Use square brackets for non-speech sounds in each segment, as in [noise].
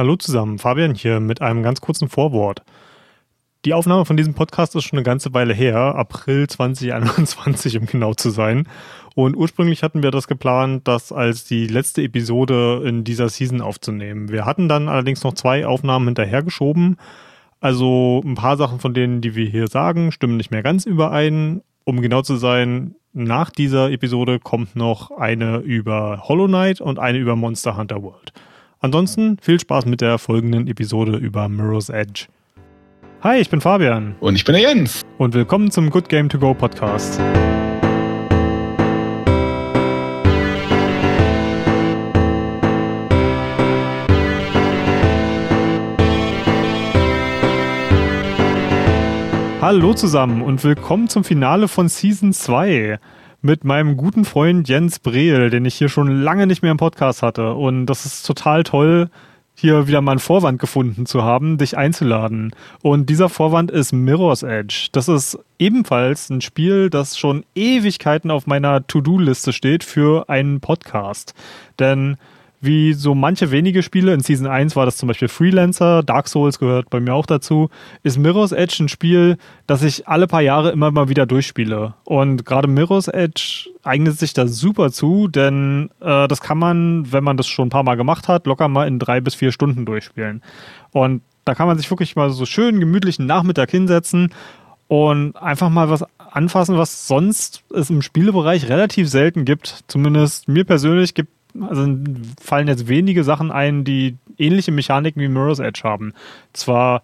Hallo zusammen, Fabian hier mit einem ganz kurzen Vorwort. Die Aufnahme von diesem Podcast ist schon eine ganze Weile her, April 2021, um genau zu sein. Und ursprünglich hatten wir das geplant, das als die letzte Episode in dieser Season aufzunehmen. Wir hatten dann allerdings noch zwei Aufnahmen hinterhergeschoben. Also ein paar Sachen von denen, die wir hier sagen, stimmen nicht mehr ganz überein. Um genau zu sein, nach dieser Episode kommt noch eine über Hollow Knight und eine über Monster Hunter World. Ansonsten viel Spaß mit der folgenden Episode über Mirror's Edge. Hi, ich bin Fabian. Und ich bin der Jens. Und willkommen zum Good Game to Go Podcast. Hallo zusammen und willkommen zum Finale von Season 2 mit meinem guten Freund Jens Brehl, den ich hier schon lange nicht mehr im Podcast hatte. Und das ist total toll, hier wieder mal einen Vorwand gefunden zu haben, dich einzuladen. Und dieser Vorwand ist Mirror's Edge. Das ist ebenfalls ein Spiel, das schon Ewigkeiten auf meiner To-Do-Liste steht für einen Podcast. Denn wie so manche wenige Spiele. In Season 1 war das zum Beispiel Freelancer, Dark Souls gehört bei mir auch dazu. Ist Mirror's Edge ein Spiel, das ich alle paar Jahre immer mal wieder durchspiele. Und gerade Mirror's Edge eignet sich da super zu, denn äh, das kann man, wenn man das schon ein paar Mal gemacht hat, locker mal in drei bis vier Stunden durchspielen. Und da kann man sich wirklich mal so schön gemütlichen Nachmittag hinsetzen und einfach mal was anfassen, was sonst es im Spielebereich relativ selten gibt. Zumindest mir persönlich gibt also fallen jetzt wenige Sachen ein, die ähnliche Mechaniken wie Mirror's Edge haben. Zwar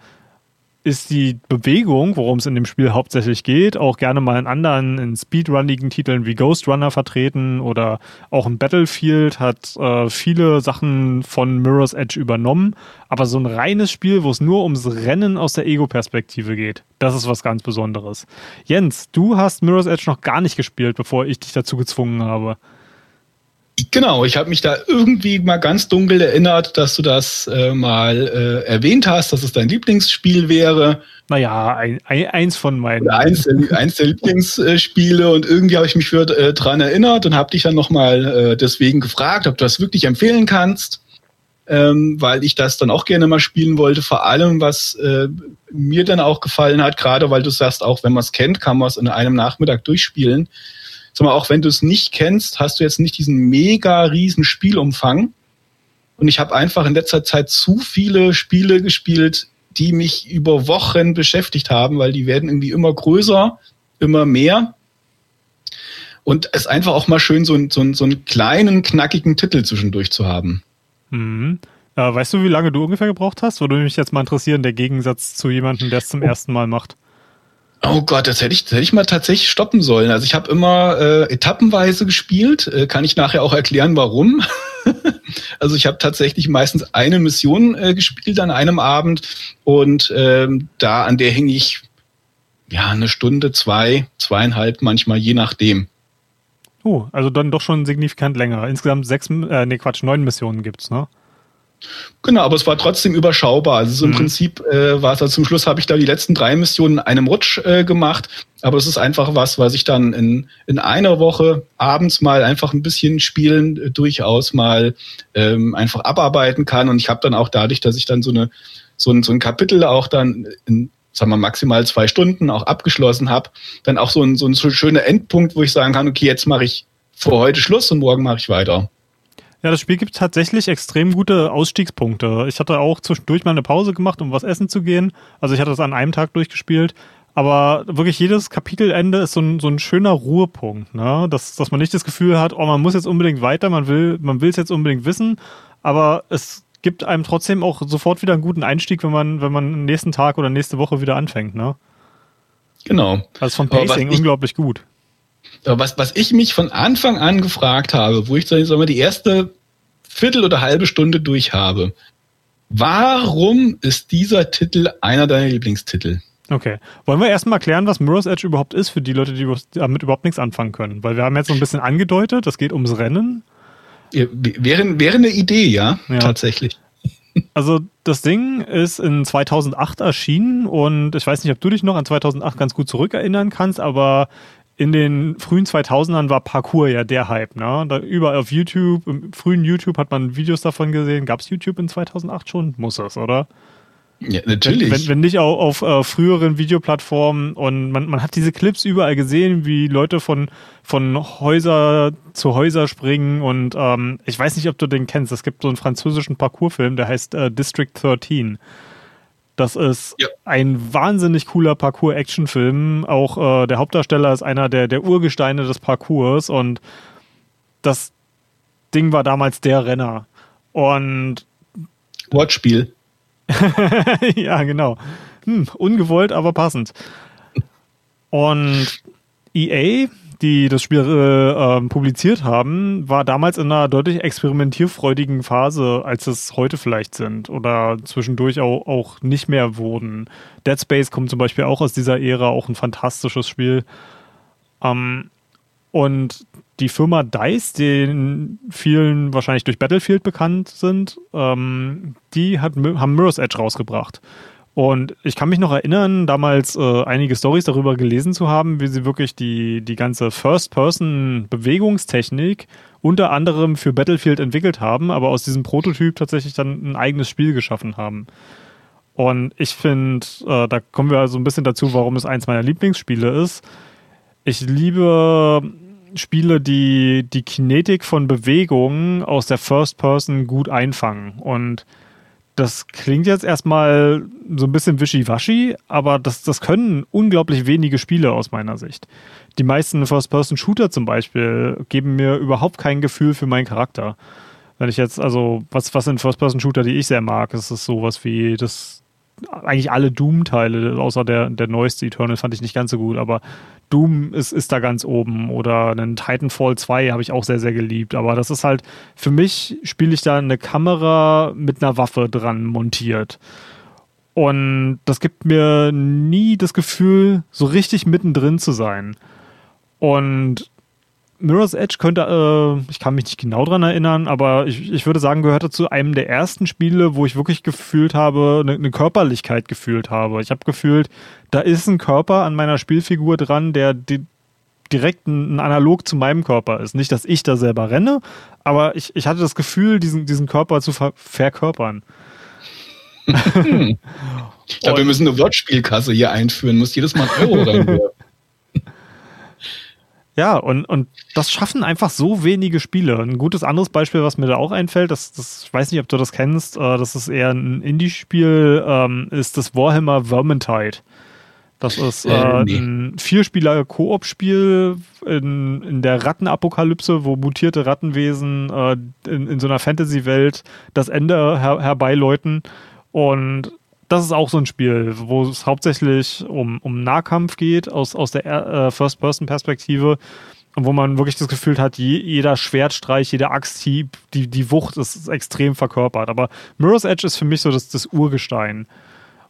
ist die Bewegung, worum es in dem Spiel hauptsächlich geht, auch gerne mal in anderen, in speedrunnigen Titeln wie Ghost Runner vertreten oder auch in Battlefield hat äh, viele Sachen von Mirror's Edge übernommen. Aber so ein reines Spiel, wo es nur ums Rennen aus der Ego-Perspektive geht, das ist was ganz Besonderes. Jens, du hast Mirror's Edge noch gar nicht gespielt, bevor ich dich dazu gezwungen habe. Genau, ich habe mich da irgendwie mal ganz dunkel erinnert, dass du das äh, mal äh, erwähnt hast, dass es dein Lieblingsspiel wäre. Naja, ein, ein, eins von meinen. eins, der, eins der Lieblingsspiele und irgendwie habe ich mich für, äh, dran erinnert und habe dich dann nochmal äh, deswegen gefragt, ob du das wirklich empfehlen kannst, ähm, weil ich das dann auch gerne mal spielen wollte. Vor allem, was äh, mir dann auch gefallen hat, gerade weil du sagst, auch wenn man es kennt, kann man es in einem Nachmittag durchspielen sag mal, auch wenn du es nicht kennst, hast du jetzt nicht diesen mega riesen Spielumfang. Und ich habe einfach in letzter Zeit zu viele Spiele gespielt, die mich über Wochen beschäftigt haben, weil die werden irgendwie immer größer, immer mehr. Und es einfach auch mal schön, so, so, so einen kleinen, knackigen Titel zwischendurch zu haben. Mhm. Äh, weißt du, wie lange du ungefähr gebraucht hast? Würde mich jetzt mal interessieren, der Gegensatz zu jemandem, der es zum oh. ersten Mal macht. Oh Gott, das hätte ich, das hätte ich mal tatsächlich stoppen sollen. Also ich habe immer äh, etappenweise gespielt. Äh, kann ich nachher auch erklären, warum. [laughs] also ich habe tatsächlich meistens eine Mission äh, gespielt an einem Abend und ähm, da an der hing ich ja eine Stunde, zwei, zweieinhalb manchmal, je nachdem. Oh, also dann doch schon signifikant länger. Insgesamt sechs, äh, nee Quatsch, neun Missionen gibt's, ne? Genau, aber es war trotzdem überschaubar. Also im mhm. Prinzip äh, war es also zum Schluss habe ich da die letzten drei Missionen in einem Rutsch äh, gemacht. Aber es ist einfach was, was ich dann in, in einer Woche abends mal einfach ein bisschen spielen äh, durchaus mal ähm, einfach abarbeiten kann. Und ich habe dann auch dadurch, dass ich dann so eine so ein, so ein Kapitel auch dann in sagen wir maximal zwei Stunden auch abgeschlossen habe, dann auch so ein, so ein schöner Endpunkt, wo ich sagen kann, okay, jetzt mache ich vor heute Schluss und morgen mache ich weiter. Ja, das Spiel gibt tatsächlich extrem gute Ausstiegspunkte. Ich hatte auch zwischendurch mal eine Pause gemacht, um was essen zu gehen. Also ich hatte das an einem Tag durchgespielt. Aber wirklich jedes Kapitelende ist so ein, so ein schöner Ruhepunkt, ne? Dass, dass man nicht das Gefühl hat, oh, man muss jetzt unbedingt weiter, man will, man will es jetzt unbedingt wissen, aber es gibt einem trotzdem auch sofort wieder einen guten Einstieg, wenn man, wenn man nächsten Tag oder nächste Woche wieder anfängt, ne? Genau. Also von Pacing unglaublich gut. Was, was ich mich von Anfang an gefragt habe, wo ich sagen wir, die erste Viertel oder halbe Stunde durch habe, warum ist dieser Titel einer deiner Lieblingstitel? Okay. Wollen wir erstmal klären, was Mirror's Edge überhaupt ist für die Leute, die damit überhaupt nichts anfangen können? Weil wir haben jetzt so ein bisschen angedeutet, es geht ums Rennen. Ja, wäre, wäre eine Idee, ja, ja. tatsächlich. Also das Ding ist in 2008 erschienen und ich weiß nicht, ob du dich noch an 2008 ganz gut zurückerinnern kannst, aber in den frühen 2000ern war Parkour ja der Hype, ne? Da überall auf YouTube, im frühen YouTube hat man Videos davon gesehen. Gab es YouTube in 2008 schon? Muss es, oder? Ja, natürlich. Wenn, wenn nicht auch auf äh, früheren Videoplattformen und man, man hat diese Clips überall gesehen, wie Leute von, von Häuser zu Häuser springen und ähm, ich weiß nicht, ob du den kennst. Es gibt so einen französischen Parkourfilm, der heißt äh, District 13. Das ist ja. ein wahnsinnig cooler Parkour-Action-Film. Auch äh, der Hauptdarsteller ist einer der, der Urgesteine des Parkours und das Ding war damals der Renner. Und Wortspiel. [laughs] ja, genau. Hm, ungewollt, aber passend. Und EA, die das Spiel äh, äh, publiziert haben, war damals in einer deutlich experimentierfreudigen Phase, als es heute vielleicht sind oder zwischendurch auch, auch nicht mehr wurden. Dead Space kommt zum Beispiel auch aus dieser Ära, auch ein fantastisches Spiel. Ähm, und die Firma DICE, die vielen wahrscheinlich durch Battlefield bekannt sind, ähm, die hat, haben Mirror's Edge rausgebracht. Und ich kann mich noch erinnern, damals äh, einige Stories darüber gelesen zu haben, wie sie wirklich die, die ganze First-Person-Bewegungstechnik unter anderem für Battlefield entwickelt haben, aber aus diesem Prototyp tatsächlich dann ein eigenes Spiel geschaffen haben. Und ich finde, äh, da kommen wir also ein bisschen dazu, warum es eins meiner Lieblingsspiele ist. Ich liebe Spiele, die die Kinetik von Bewegungen aus der First Person gut einfangen. Und das klingt jetzt erstmal so ein bisschen wischiwaschi, aber das, das können unglaublich wenige Spiele aus meiner Sicht. Die meisten First-Person-Shooter zum Beispiel geben mir überhaupt kein Gefühl für meinen Charakter. Wenn ich jetzt, also, was, was sind First-Person-Shooter, die ich sehr mag, ist es sowas wie das eigentlich alle Doom-Teile, außer der, der neueste Eternal fand ich nicht ganz so gut, aber Doom ist, ist da ganz oben oder einen Titanfall 2 habe ich auch sehr, sehr geliebt, aber das ist halt, für mich spiele ich da eine Kamera mit einer Waffe dran montiert. Und das gibt mir nie das Gefühl, so richtig mittendrin zu sein. Und Mirror's Edge könnte, äh, ich kann mich nicht genau dran erinnern, aber ich, ich würde sagen, gehörte zu einem der ersten Spiele, wo ich wirklich gefühlt habe, eine, eine Körperlichkeit gefühlt habe. Ich habe gefühlt, da ist ein Körper an meiner Spielfigur dran, der die, direkt ein, ein, Analog zu meinem Körper ist. Nicht, dass ich da selber renne, aber ich, ich hatte das Gefühl, diesen, diesen Körper zu ver verkörpern. [laughs] ich glaube, wir müssen eine Wortspielkasse hier einführen, muss jedes Mal ein Euro [laughs] reinwerfen. Ja, und, und das schaffen einfach so wenige Spiele. Ein gutes anderes Beispiel, was mir da auch einfällt, das, das ich weiß nicht, ob du das kennst, äh, das ist eher ein Indie-Spiel, ähm, ist das Warhammer Vermintide. Das ist äh, äh, nee. ein Vierspieler-Koop-Spiel in, in der Rattenapokalypse, wo mutierte Rattenwesen äh, in, in so einer Fantasy-Welt das Ende her herbeiläuten. Und das ist auch so ein Spiel, wo es hauptsächlich um, um Nahkampf geht, aus, aus der äh, First-Person-Perspektive. Und wo man wirklich das Gefühl hat, je, jeder Schwertstreich, jeder Axthieb, die, die Wucht ist extrem verkörpert. Aber Mirror's Edge ist für mich so das, das Urgestein.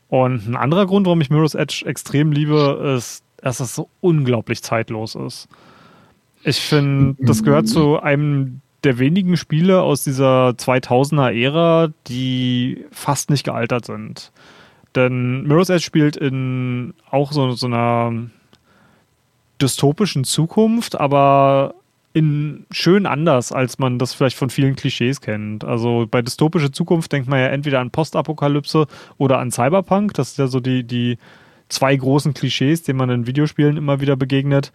Und ein anderer Grund, warum ich Mirror's Edge extrem liebe, ist, dass es so unglaublich zeitlos ist. Ich finde, das gehört zu einem der wenigen Spiele aus dieser 2000er Ära, die fast nicht gealtert sind. Denn Mirror's Edge spielt in auch so, so einer dystopischen Zukunft, aber in schön anders, als man das vielleicht von vielen Klischees kennt. Also bei dystopischer Zukunft denkt man ja entweder an Postapokalypse oder an Cyberpunk. Das sind ja so die, die zwei großen Klischees, denen man in Videospielen immer wieder begegnet.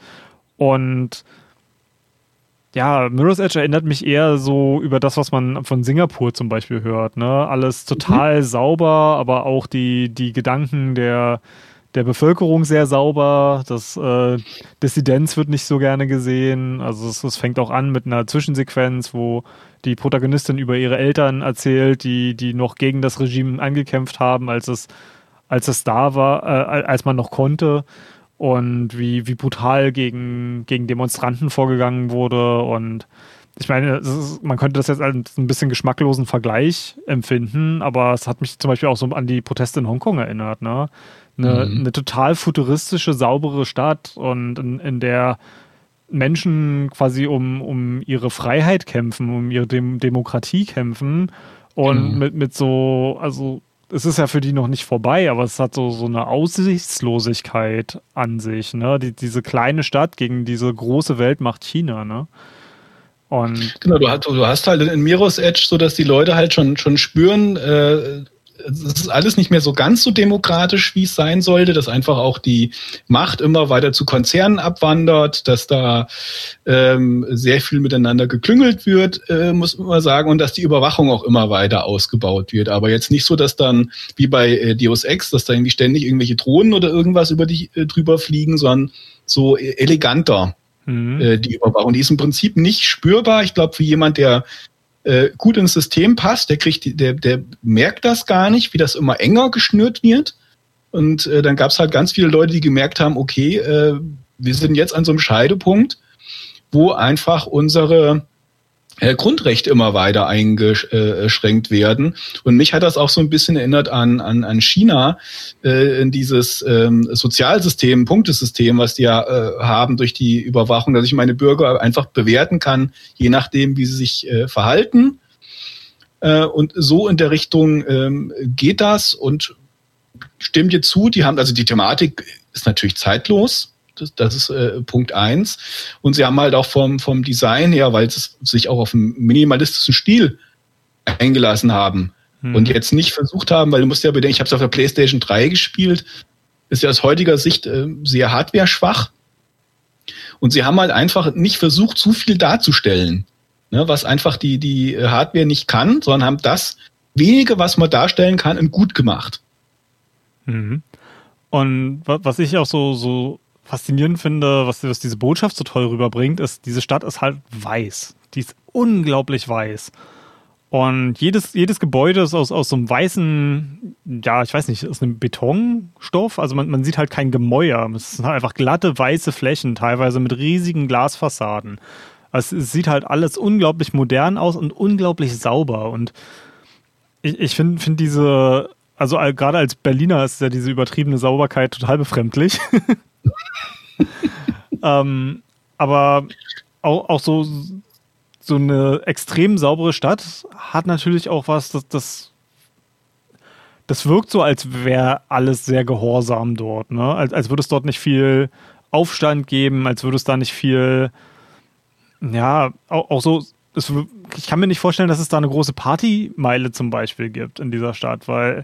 Und ja, Mirror's Edge erinnert mich eher so über das, was man von Singapur zum Beispiel hört. Ne? Alles total mhm. sauber, aber auch die, die Gedanken der, der Bevölkerung sehr sauber. Das äh, Dissidenz wird nicht so gerne gesehen. Also es, es, fängt auch an mit einer Zwischensequenz, wo die Protagonistin über ihre Eltern erzählt, die, die noch gegen das Regime angekämpft haben, als es, als es da war, äh, als man noch konnte und wie, wie brutal gegen, gegen Demonstranten vorgegangen wurde. Und ich meine, ist, man könnte das jetzt als ein bisschen geschmacklosen Vergleich empfinden, aber es hat mich zum Beispiel auch so an die Proteste in Hongkong erinnert. Ne? Eine, mhm. eine total futuristische, saubere Stadt und in, in der Menschen quasi um, um ihre Freiheit kämpfen, um ihre Dem Demokratie kämpfen und mhm. mit, mit so, also es ist ja für die noch nicht vorbei, aber es hat so, so eine Aussichtslosigkeit an sich, ne? Die, diese kleine Stadt gegen diese große Weltmacht China, ne? Und genau, du hast, du hast halt in Miros Edge so, dass die Leute halt schon, schon spüren, äh, es ist alles nicht mehr so ganz so demokratisch, wie es sein sollte, dass einfach auch die Macht immer weiter zu Konzernen abwandert, dass da ähm, sehr viel miteinander geklüngelt wird, äh, muss man sagen, und dass die Überwachung auch immer weiter ausgebaut wird. Aber jetzt nicht so, dass dann wie bei äh, Deus Ex, dass da irgendwie ständig irgendwelche Drohnen oder irgendwas über dich äh, drüber fliegen, sondern so eleganter mhm. äh, die Überwachung. Die ist im Prinzip nicht spürbar. Ich glaube, für jemand, der äh, gut ins System passt, der kriegt, der, der merkt das gar nicht, wie das immer enger geschnürt wird. Und äh, dann gab es halt ganz viele Leute, die gemerkt haben, okay, äh, wir sind jetzt an so einem Scheidepunkt, wo einfach unsere Grundrechte immer weiter eingeschränkt werden. Und mich hat das auch so ein bisschen erinnert an, an, an China, äh, dieses ähm, Sozialsystem, Punktesystem, was die ja äh, haben durch die Überwachung, dass ich meine Bürger einfach bewerten kann, je nachdem, wie sie sich äh, verhalten. Äh, und so in der Richtung ähm, geht das und stimmt dir zu, die haben, also die Thematik ist natürlich zeitlos das, das ist äh, Punkt eins. Und sie haben halt auch vom, vom Design her, weil sie sich auch auf einen minimalistischen Stil eingelassen haben hm. und jetzt nicht versucht haben, weil du musst ja bedenken, ich habe es auf der PlayStation 3 gespielt, ist ja aus heutiger Sicht äh, sehr hardware-schwach. Und sie haben halt einfach nicht versucht, zu viel darzustellen, ne, was einfach die, die Hardware nicht kann, sondern haben das wenige, was man darstellen kann, gut gemacht. Mhm. Und was ich auch so, so faszinierend finde, was, was diese Botschaft so toll rüberbringt, ist, diese Stadt ist halt weiß. Die ist unglaublich weiß. Und jedes, jedes Gebäude ist aus, aus so einem weißen, ja, ich weiß nicht, aus einem Betonstoff. Also man, man sieht halt kein Gemäuer. Es sind halt einfach glatte, weiße Flächen, teilweise mit riesigen Glasfassaden. Also es sieht halt alles unglaublich modern aus und unglaublich sauber. Und ich, ich finde find diese, also gerade als Berliner ist ja diese übertriebene Sauberkeit total befremdlich. [laughs] ähm, aber auch, auch so, so eine extrem saubere Stadt hat natürlich auch was, das, das, das wirkt so, als wäre alles sehr gehorsam dort. Ne? Als, als würde es dort nicht viel Aufstand geben, als würde es da nicht viel, ja, auch, auch so, ich kann mir nicht vorstellen, dass es da eine große Partymeile zum Beispiel gibt in dieser Stadt, weil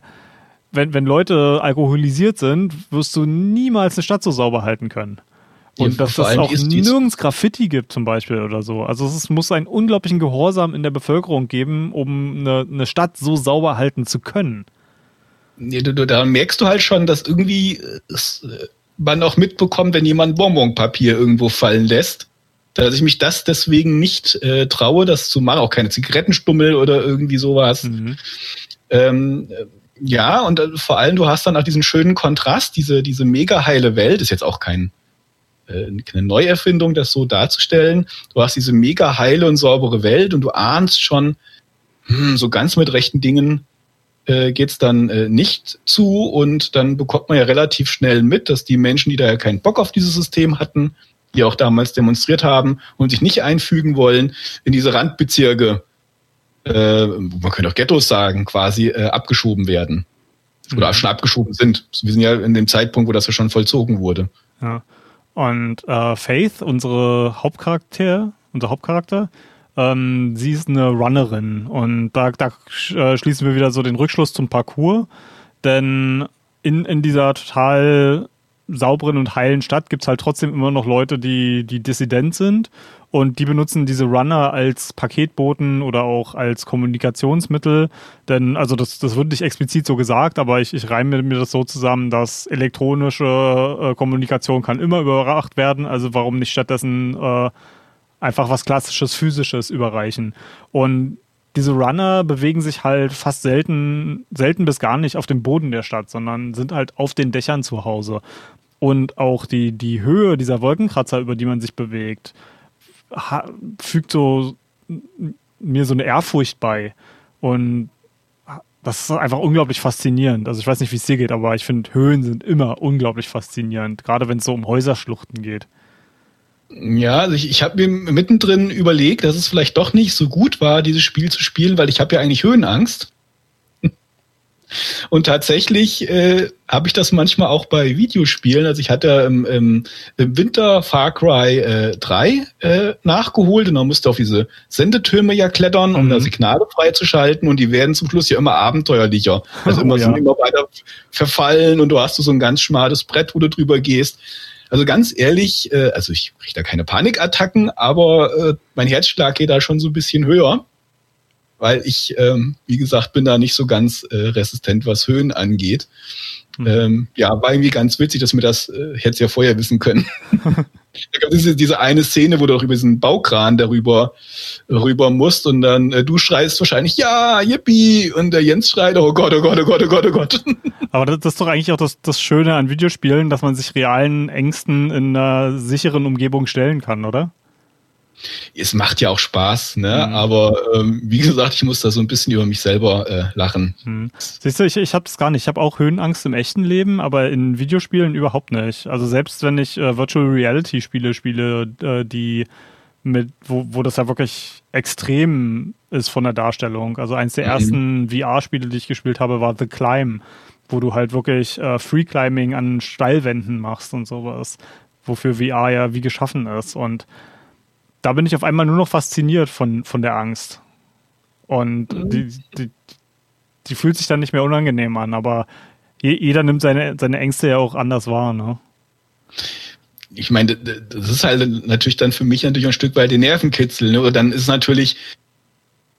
wenn, wenn Leute alkoholisiert sind, wirst du niemals eine Stadt so sauber halten können. Und ja, dass es auch nirgends Graffiti gibt zum Beispiel oder so. Also es muss einen unglaublichen Gehorsam in der Bevölkerung geben, um eine, eine Stadt so sauber halten zu können. Nee, du, da merkst du halt schon, dass irgendwie es, äh, man auch mitbekommt, wenn jemand Bonbonpapier irgendwo fallen lässt. Dass ich mich das deswegen nicht äh, traue, das zu machen. Auch keine Zigarettenstummel oder irgendwie sowas. Mhm. Ähm, ja, und äh, vor allem, du hast dann auch diesen schönen Kontrast, diese, diese mega heile Welt, ist jetzt auch kein, äh, keine Neuerfindung, das so darzustellen. Du hast diese mega heile und saubere Welt und du ahnst schon, hm, so ganz mit rechten Dingen äh, geht's dann äh, nicht zu und dann bekommt man ja relativ schnell mit, dass die Menschen, die da ja keinen Bock auf dieses System hatten, die auch damals demonstriert haben und sich nicht einfügen wollen, in diese Randbezirke äh, man könnte auch Ghettos sagen, quasi äh, abgeschoben werden. Oder mhm. schon abgeschoben sind. Wir sind ja in dem Zeitpunkt, wo das ja schon vollzogen wurde. Ja. Und äh, Faith, unsere Hauptcharakter, unser Hauptcharakter, ähm, sie ist eine Runnerin. Und da, da äh, schließen wir wieder so den Rückschluss zum Parcours. Denn in, in dieser total sauberen und heilen Stadt gibt es halt trotzdem immer noch Leute, die, die dissident sind und die benutzen diese Runner als Paketboten oder auch als Kommunikationsmittel. Denn, also das, das wird nicht explizit so gesagt, aber ich, ich reime mir das so zusammen, dass elektronische äh, Kommunikation kann immer überwacht werden. Also warum nicht stattdessen äh, einfach was klassisches, physisches überreichen? Und diese Runner bewegen sich halt fast selten, selten bis gar nicht auf dem Boden der Stadt, sondern sind halt auf den Dächern zu Hause. Und auch die, die Höhe dieser Wolkenkratzer, über die man sich bewegt, fügt so mir so eine Ehrfurcht bei. Und das ist einfach unglaublich faszinierend. Also ich weiß nicht, wie es dir geht, aber ich finde, Höhen sind immer unglaublich faszinierend, gerade wenn es so um Häuserschluchten geht. Ja, also ich, ich habe mir mittendrin überlegt, dass es vielleicht doch nicht so gut war, dieses Spiel zu spielen, weil ich habe ja eigentlich Höhenangst. Und tatsächlich äh, habe ich das manchmal auch bei Videospielen. Also ich hatte im, im, im Winter Far Cry äh, 3 äh, nachgeholt und man musste auf diese Sendetürme ja klettern, um mhm. da Signale freizuschalten und die werden zum Schluss ja immer abenteuerlicher. Also immer, [laughs] oh, ja. immer weiter verfallen und du hast so ein ganz schmales Brett, wo du drüber gehst. Also ganz ehrlich, äh, also ich kriege da keine Panikattacken, aber äh, mein Herzschlag geht da schon so ein bisschen höher weil ich, ähm, wie gesagt, bin da nicht so ganz äh, resistent, was Höhen angeht. Mhm. Ähm, ja, war irgendwie ganz witzig, dass mir das äh, hätte es ja vorher wissen können. [laughs] da gab es diese eine Szene, wo du auch über diesen Baukran darüber rüber musst und dann äh, du schreist wahrscheinlich ja, yippie und der Jens schreit oh Gott, oh Gott, oh Gott, oh Gott, oh Gott. [laughs] Aber das, das ist doch eigentlich auch das, das Schöne an Videospielen, dass man sich realen Ängsten in einer sicheren Umgebung stellen kann, oder? Es macht ja auch Spaß, ne? Mhm. Aber ähm, wie gesagt, ich muss da so ein bisschen über mich selber äh, lachen. Mhm. Siehst du, ich, ich habe das gar nicht. Ich habe auch Höhenangst im echten Leben, aber in Videospielen überhaupt nicht. Also selbst wenn ich äh, Virtual Reality Spiele spiele, äh, die mit, wo, wo das ja wirklich extrem ist von der Darstellung. Also eins der mhm. ersten VR-Spiele, die ich gespielt habe, war The Climb, wo du halt wirklich äh, Free Climbing an Steilwänden machst und sowas, wofür VR ja wie geschaffen ist. Und da bin ich auf einmal nur noch fasziniert von, von der Angst. Und mhm. die, die, die fühlt sich dann nicht mehr unangenehm an, aber jeder nimmt seine, seine Ängste ja auch anders wahr, ne? Ich meine, das ist halt natürlich dann für mich natürlich ein Stück weit die Nervenkitzel, ne? Und dann ist natürlich,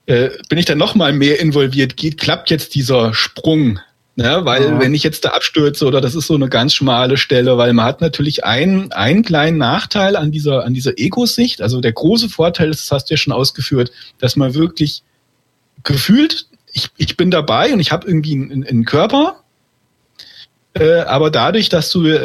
äh, bin ich dann noch mal mehr involviert, geht, klappt jetzt dieser Sprung Ne, weil ja. wenn ich jetzt da abstürze oder das ist so eine ganz schmale Stelle, weil man hat natürlich einen, einen kleinen Nachteil an dieser, an dieser Ego-Sicht. Also der große Vorteil ist, das hast du ja schon ausgeführt, dass man wirklich gefühlt, ich, ich bin dabei und ich habe irgendwie einen, einen Körper, äh, aber dadurch, dass du äh,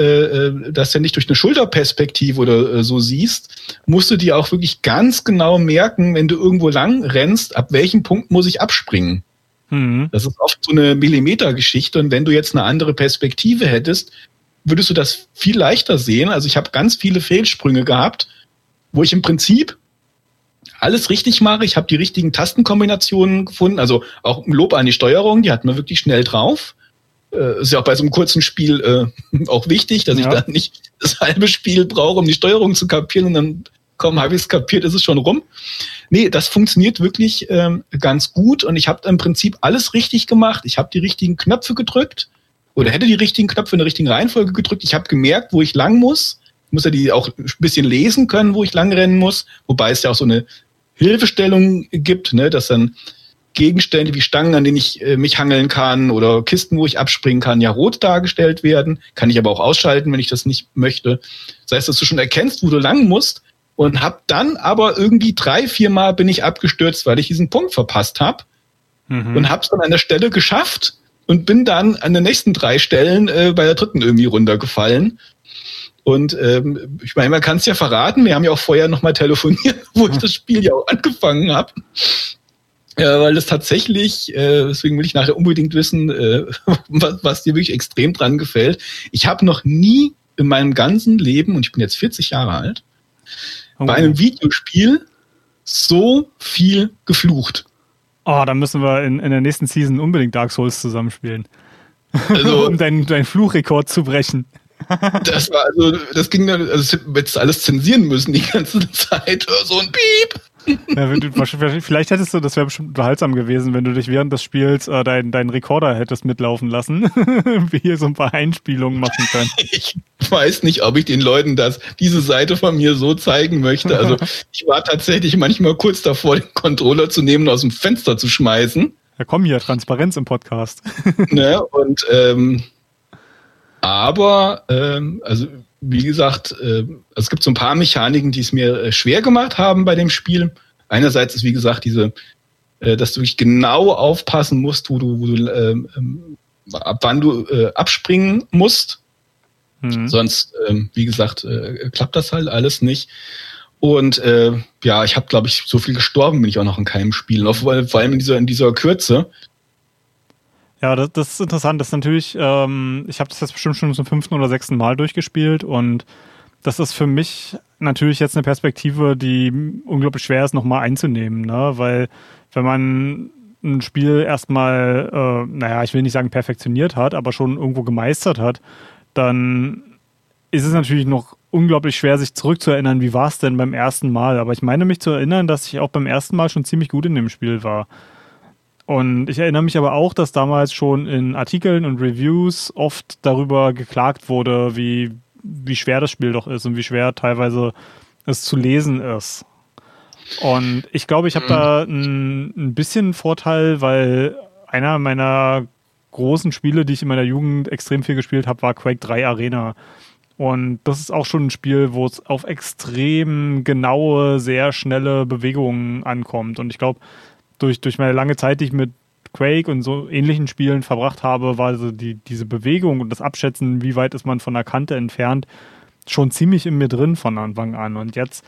äh, das ja nicht durch eine Schulterperspektive oder äh, so siehst, musst du dir auch wirklich ganz genau merken, wenn du irgendwo lang rennst, ab welchem Punkt muss ich abspringen. Mhm. Das ist oft so eine Millimetergeschichte und wenn du jetzt eine andere Perspektive hättest, würdest du das viel leichter sehen. Also ich habe ganz viele Fehlsprünge gehabt, wo ich im Prinzip alles richtig mache. Ich habe die richtigen Tastenkombinationen gefunden. Also auch ein Lob an die Steuerung, die hat man wirklich schnell drauf. Äh, ist ja auch bei so einem kurzen Spiel äh, [laughs] auch wichtig, dass ja. ich da nicht das halbe Spiel brauche, um die Steuerung zu kapieren und dann komm, habe ich es kapiert, ist es schon rum. Nee, das funktioniert wirklich ähm, ganz gut und ich habe im Prinzip alles richtig gemacht. Ich habe die richtigen Knöpfe gedrückt oder hätte die richtigen Knöpfe in der richtigen Reihenfolge gedrückt. Ich habe gemerkt, wo ich lang muss. Ich muss ja die auch ein bisschen lesen können, wo ich lang rennen muss. Wobei es ja auch so eine Hilfestellung gibt, ne, dass dann Gegenstände wie Stangen, an denen ich äh, mich hangeln kann oder Kisten, wo ich abspringen kann, ja rot dargestellt werden. Kann ich aber auch ausschalten, wenn ich das nicht möchte. Das heißt, dass du schon erkennst, wo du lang musst und habe dann aber irgendwie drei, vier Mal bin ich abgestürzt, weil ich diesen Punkt verpasst habe mhm. und habe es dann an der Stelle geschafft und bin dann an den nächsten drei Stellen äh, bei der dritten irgendwie runtergefallen. Und ähm, ich meine, man kann es ja verraten, wir haben ja auch vorher nochmal telefoniert, [laughs] wo ich das Spiel ja auch angefangen habe. Ja, weil das tatsächlich, äh, deswegen will ich nachher unbedingt wissen, äh, [laughs] was, was dir wirklich extrem dran gefällt. Ich habe noch nie in meinem ganzen Leben, und ich bin jetzt 40 Jahre alt, oh. bei einem Videospiel so viel geflucht. Oh, dann müssen wir in, in der nächsten Season unbedingt Dark Souls zusammenspielen. Also, [laughs] um deinen, deinen Fluchrekord zu brechen. [laughs] das war also, das ging dann, also hättest alles zensieren müssen die ganze Zeit. [laughs] So ein Piep. Ja, du, vielleicht hättest du, das wäre bestimmt unterhaltsam gewesen, wenn du dich während des Spiels äh, deinen dein Rekorder hättest mitlaufen lassen. [laughs] Wir hier so ein paar Einspielungen machen können. [laughs] Ich weiß nicht, ob ich den Leuten das, diese Seite von mir so zeigen möchte. Also ich war tatsächlich manchmal kurz davor, den Controller zu nehmen und aus dem Fenster zu schmeißen. Ja, komm hier, Transparenz im Podcast. [laughs] ne, und ähm, aber ähm, also wie gesagt, äh, es gibt so ein paar Mechaniken, die es mir äh, schwer gemacht haben bei dem Spiel. Einerseits ist, wie gesagt, diese, äh, dass du wirklich genau aufpassen musst, wo du, wo du ähm, ähm, ab wann du äh, abspringen musst. Mhm. Sonst, ähm, wie gesagt, äh, klappt das halt alles nicht. Und äh, ja, ich habe, glaube ich, so viel gestorben bin ich auch noch in keinem Spiel. Vor allem in dieser, in dieser Kürze. Ja, das, das ist interessant. Das ist natürlich, ähm, ich habe das jetzt bestimmt schon zum fünften oder sechsten Mal durchgespielt und das ist für mich natürlich jetzt eine Perspektive, die unglaublich schwer ist, nochmal einzunehmen, ne? Weil wenn man ein Spiel erstmal, äh, naja, ich will nicht sagen perfektioniert hat, aber schon irgendwo gemeistert hat, dann ist es natürlich noch unglaublich schwer, sich zurückzuerinnern, wie war es denn beim ersten Mal. Aber ich meine mich zu erinnern, dass ich auch beim ersten Mal schon ziemlich gut in dem Spiel war. Und ich erinnere mich aber auch, dass damals schon in Artikeln und Reviews oft darüber geklagt wurde, wie, wie schwer das Spiel doch ist und wie schwer teilweise es zu lesen ist. Und ich glaube, ich habe mhm. da ein, ein bisschen Vorteil, weil einer meiner großen Spiele, die ich in meiner Jugend extrem viel gespielt habe, war Quake 3 Arena. Und das ist auch schon ein Spiel, wo es auf extrem genaue, sehr schnelle Bewegungen ankommt. Und ich glaube, durch, durch meine lange Zeit, die ich mit Quake und so ähnlichen Spielen verbracht habe, war also die, diese Bewegung und das Abschätzen, wie weit ist man von der Kante entfernt, schon ziemlich in mir drin von Anfang an. Und jetzt,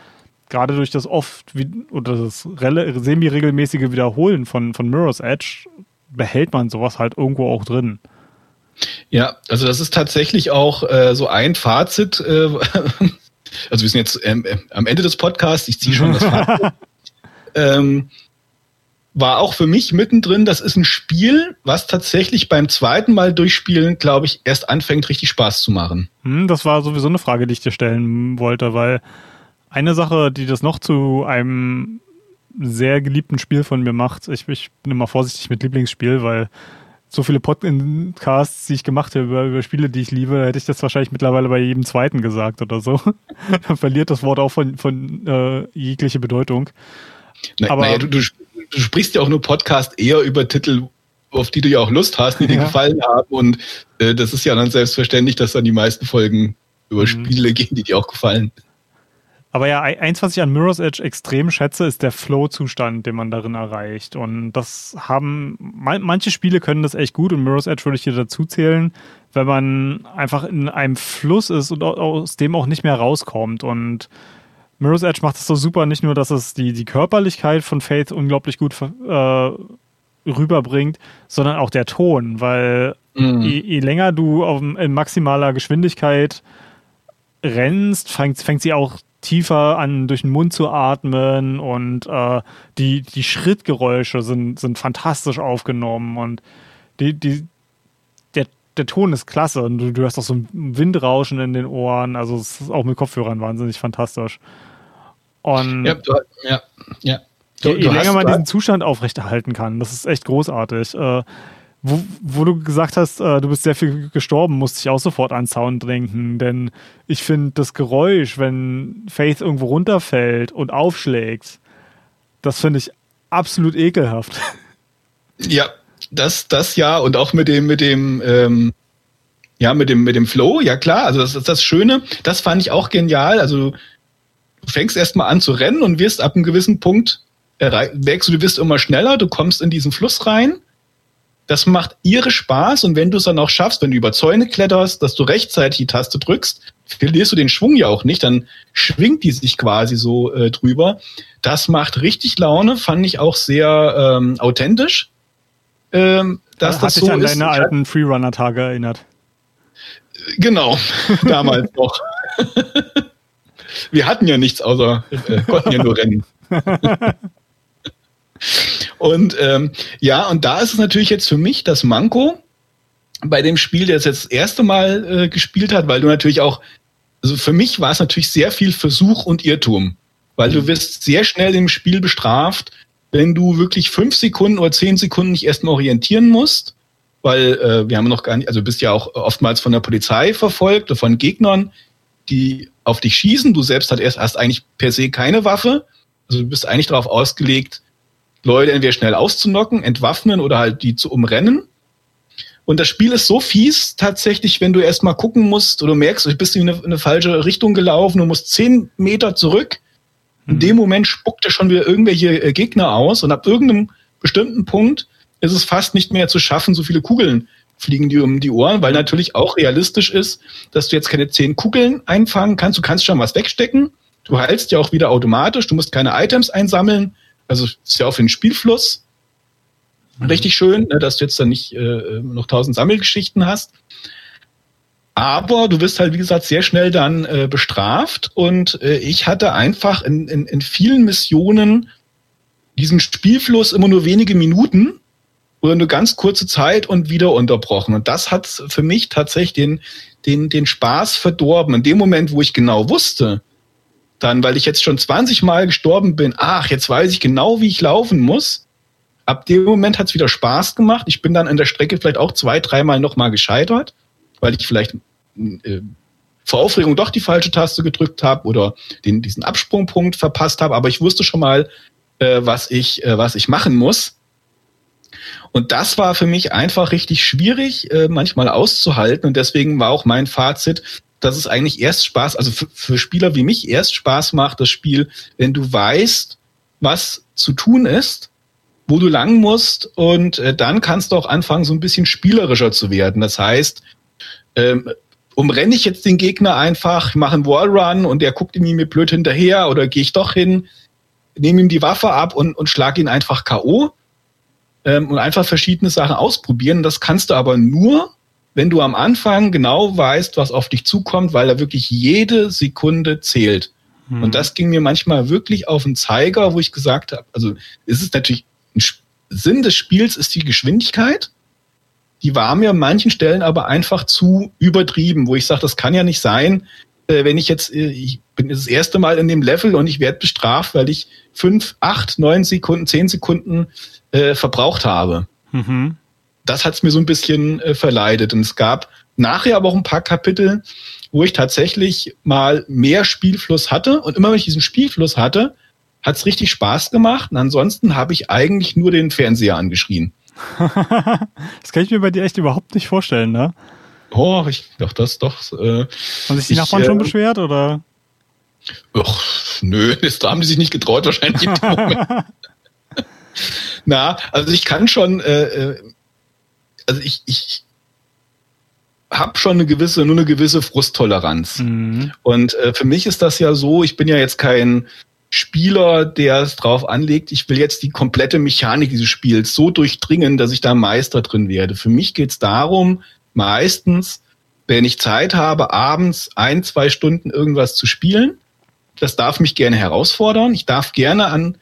gerade durch das oft oder das semi-regelmäßige Wiederholen von, von Mirror's Edge, behält man sowas halt irgendwo auch drin. Ja, also das ist tatsächlich auch äh, so ein Fazit. Äh, [laughs] also wir sind jetzt ähm, äh, am Ende des Podcasts, ich ziehe schon das [laughs] Fazit. ähm, war auch für mich mittendrin, das ist ein Spiel, was tatsächlich beim zweiten Mal durchspielen, glaube ich, erst anfängt, richtig Spaß zu machen. Hm, das war sowieso eine Frage, die ich dir stellen wollte, weil eine Sache, die das noch zu einem sehr geliebten Spiel von mir macht, ich, ich bin immer vorsichtig mit Lieblingsspiel, weil so viele Podcasts, die ich gemacht habe über, über, Spiele, die ich liebe, hätte ich das wahrscheinlich mittlerweile bei jedem zweiten gesagt oder so. [laughs] Dann verliert das Wort auch von, von äh, jegliche Bedeutung. Na, Aber naja, du, du, du, sprichst ja auch nur Podcast eher über Titel, auf die du ja auch Lust hast, die dir gefallen haben. Und äh, das ist ja dann selbstverständlich, dass dann die meisten Folgen über mhm. Spiele gehen, die dir auch gefallen. Aber ja, eins, was ich an Mirror's Edge extrem schätze, ist der Flow-Zustand, den man darin erreicht. Und das haben, manche Spiele können das echt gut und Mirror's Edge würde ich hier dazu zählen, wenn man einfach in einem Fluss ist und aus dem auch nicht mehr rauskommt. Und Mirror's Edge macht es so super, nicht nur, dass es die, die Körperlichkeit von Faith unglaublich gut äh, rüberbringt, sondern auch der Ton, weil mhm. je, je, länger du auf, in maximaler Geschwindigkeit rennst, fängt, fängt sie auch tiefer an, durch den Mund zu atmen und äh, die, die Schrittgeräusche sind, sind fantastisch aufgenommen und die, die, der, Ton ist klasse und du, du hast auch so ein Windrauschen in den Ohren, also es ist auch mit Kopfhörern wahnsinnig fantastisch. Und ja, du, ja, ja. Du, je, je länger man diesen Zustand aufrechterhalten kann, das ist echt großartig. Äh, wo, wo du gesagt hast, äh, du bist sehr viel gestorben, musste ich auch sofort an Sound denken. Denn ich finde das Geräusch, wenn Faith irgendwo runterfällt und aufschlägt, das finde ich absolut ekelhaft. Ja, das, das ja, und auch mit dem, mit dem, ähm, ja, mit dem, mit dem Flow, ja klar, also das ist das Schöne, das fand ich auch genial. Also du fängst erstmal an zu rennen und wirst ab einem gewissen Punkt merkst du, du wirst immer schneller, du kommst in diesen Fluss rein das macht ihre Spaß und wenn du es dann auch schaffst, wenn du über Zäune kletterst, dass du rechtzeitig die Taste drückst, verlierst du den Schwung ja auch nicht, dann schwingt die sich quasi so äh, drüber. Das macht richtig Laune, fand ich auch sehr ähm, authentisch. Ähm, dass Hat das so an ist. deine alten Freerunner-Tage erinnert. Genau, [laughs] damals noch. Wir hatten ja nichts außer, äh, konnten ja nur rennen. [laughs] Und ähm, ja, und da ist es natürlich jetzt für mich das Manko bei dem Spiel, der es jetzt das erste Mal äh, gespielt hat, weil du natürlich auch, also für mich war es natürlich sehr viel Versuch und Irrtum, weil du mhm. wirst sehr schnell im Spiel bestraft, wenn du wirklich fünf Sekunden oder zehn Sekunden nicht erstmal orientieren musst, weil äh, wir haben noch gar nicht, also du bist ja auch oftmals von der Polizei verfolgt oder von Gegnern, die auf dich schießen. Du selbst hast erst hast eigentlich per se keine Waffe. Also du bist eigentlich darauf ausgelegt, Leute entweder schnell auszunocken, entwaffnen oder halt die zu umrennen. Und das Spiel ist so fies tatsächlich, wenn du erstmal gucken musst oder merkst, du bist in eine, in eine falsche Richtung gelaufen, du musst zehn Meter zurück. In mhm. dem Moment spuckt er schon wieder irgendwelche äh, Gegner aus und ab irgendeinem bestimmten Punkt ist es fast nicht mehr zu schaffen, so viele Kugeln fliegen dir um die Ohren, weil natürlich auch realistisch ist, dass du jetzt keine zehn Kugeln einfangen kannst. Du kannst schon was wegstecken. Du heilst ja auch wieder automatisch. Du musst keine Items einsammeln. Also ist ja auch für den Spielfluss mhm. richtig schön, ne, dass du jetzt dann nicht äh, noch tausend Sammelgeschichten hast. Aber du wirst halt, wie gesagt, sehr schnell dann äh, bestraft. Und äh, ich hatte einfach in, in, in vielen Missionen diesen Spielfluss immer nur wenige Minuten. oder eine ganz kurze Zeit und wieder unterbrochen. Und das hat für mich tatsächlich den, den, den Spaß verdorben. In dem Moment, wo ich genau wusste, dann, weil ich jetzt schon 20 Mal gestorben bin, ach, jetzt weiß ich genau, wie ich laufen muss. Ab dem Moment hat es wieder Spaß gemacht. Ich bin dann an der Strecke vielleicht auch zwei, dreimal nochmal gescheitert, weil ich vielleicht äh, vor Aufregung doch die falsche Taste gedrückt habe oder den, diesen Absprungpunkt verpasst habe. Aber ich wusste schon mal, äh, was, ich, äh, was ich machen muss. Und das war für mich einfach richtig schwierig, äh, manchmal auszuhalten. Und deswegen war auch mein Fazit, dass es eigentlich erst Spaß, also für, für Spieler wie mich erst Spaß macht, das Spiel, wenn du weißt, was zu tun ist, wo du lang musst und äh, dann kannst du auch anfangen, so ein bisschen spielerischer zu werden. Das heißt, ähm, umrenne ich jetzt den Gegner einfach, mache einen Wallrun und der guckt mir blöd hinterher oder gehe ich doch hin, nehme ihm die Waffe ab und, und schlag ihn einfach K.O. Ähm, und einfach verschiedene Sachen ausprobieren. Das kannst du aber nur, wenn du am Anfang genau weißt, was auf dich zukommt, weil da wirklich jede Sekunde zählt. Hm. Und das ging mir manchmal wirklich auf den Zeiger, wo ich gesagt habe, also ist es natürlich ein Sinn des Spiels ist die Geschwindigkeit. Die war mir an manchen Stellen aber einfach zu übertrieben, wo ich sage, das kann ja nicht sein, äh, wenn ich jetzt, äh, ich bin das erste Mal in dem Level und ich werde bestraft, weil ich fünf, acht, neun Sekunden, zehn Sekunden äh, verbraucht habe. Mhm das hat es mir so ein bisschen äh, verleidet. Und es gab nachher aber auch ein paar Kapitel, wo ich tatsächlich mal mehr Spielfluss hatte. Und immer wenn ich diesen Spielfluss hatte, hat es richtig Spaß gemacht. Und ansonsten habe ich eigentlich nur den Fernseher angeschrien. [laughs] das kann ich mir bei dir echt überhaupt nicht vorstellen, ne? Oh, ich doch, das doch. Äh, haben sich die ich, Nachbarn schon äh, beschwert, oder? Och, nö, das haben die sich nicht getraut, wahrscheinlich. [laughs] Na, also ich kann schon, äh, äh also ich, ich habe schon eine gewisse, nur eine gewisse Frusttoleranz. Mhm. Und äh, für mich ist das ja so, ich bin ja jetzt kein Spieler, der es drauf anlegt, ich will jetzt die komplette Mechanik dieses Spiels so durchdringen, dass ich da Meister drin werde. Für mich geht es darum, meistens, wenn ich Zeit habe, abends ein, zwei Stunden irgendwas zu spielen. Das darf mich gerne herausfordern. Ich darf gerne an,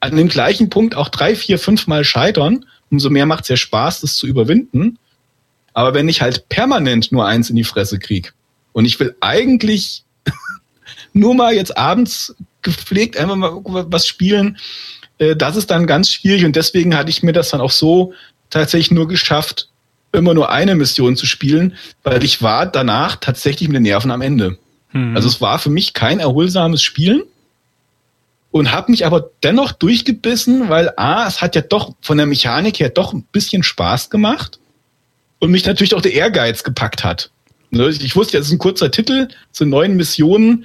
an dem gleichen Punkt auch drei, vier, fünf Mal scheitern umso mehr macht es ja Spaß, das zu überwinden. Aber wenn ich halt permanent nur eins in die Fresse krieg und ich will eigentlich [laughs] nur mal jetzt abends gepflegt einfach mal was spielen, äh, das ist dann ganz schwierig und deswegen hatte ich mir das dann auch so tatsächlich nur geschafft, immer nur eine Mission zu spielen, weil ich war danach tatsächlich mit den Nerven am Ende. Hm. Also es war für mich kein erholsames Spielen und habe mich aber dennoch durchgebissen, weil A, es hat ja doch von der Mechanik her doch ein bisschen Spaß gemacht und mich natürlich auch der Ehrgeiz gepackt hat. Ne, ich wusste, jetzt ist ein kurzer Titel zu neuen Missionen.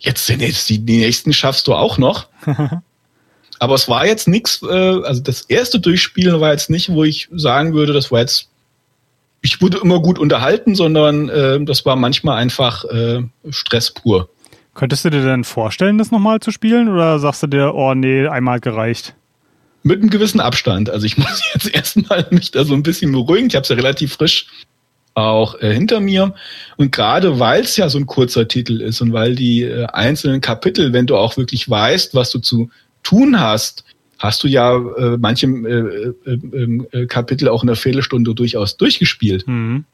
Jetzt sind jetzt die, die nächsten schaffst du auch noch. [laughs] aber es war jetzt nichts, äh, also das erste Durchspielen war jetzt nicht, wo ich sagen würde, das war jetzt, ich wurde immer gut unterhalten, sondern äh, das war manchmal einfach äh, Stress pur. Könntest du dir denn vorstellen, das nochmal zu spielen oder sagst du dir, oh nee, einmal gereicht? Mit einem gewissen Abstand. Also ich [laughs] muss jetzt erstmal mich da so ein bisschen beruhigen. Ich habe es ja relativ frisch auch äh, hinter mir. Und gerade weil es ja so ein kurzer Titel ist und weil die äh, einzelnen Kapitel, wenn du auch wirklich weißt, was du zu tun hast, hast du ja äh, manche äh, äh, ähm, äh, Kapitel auch in einer Viertelstunde durchaus durchgespielt. Mhm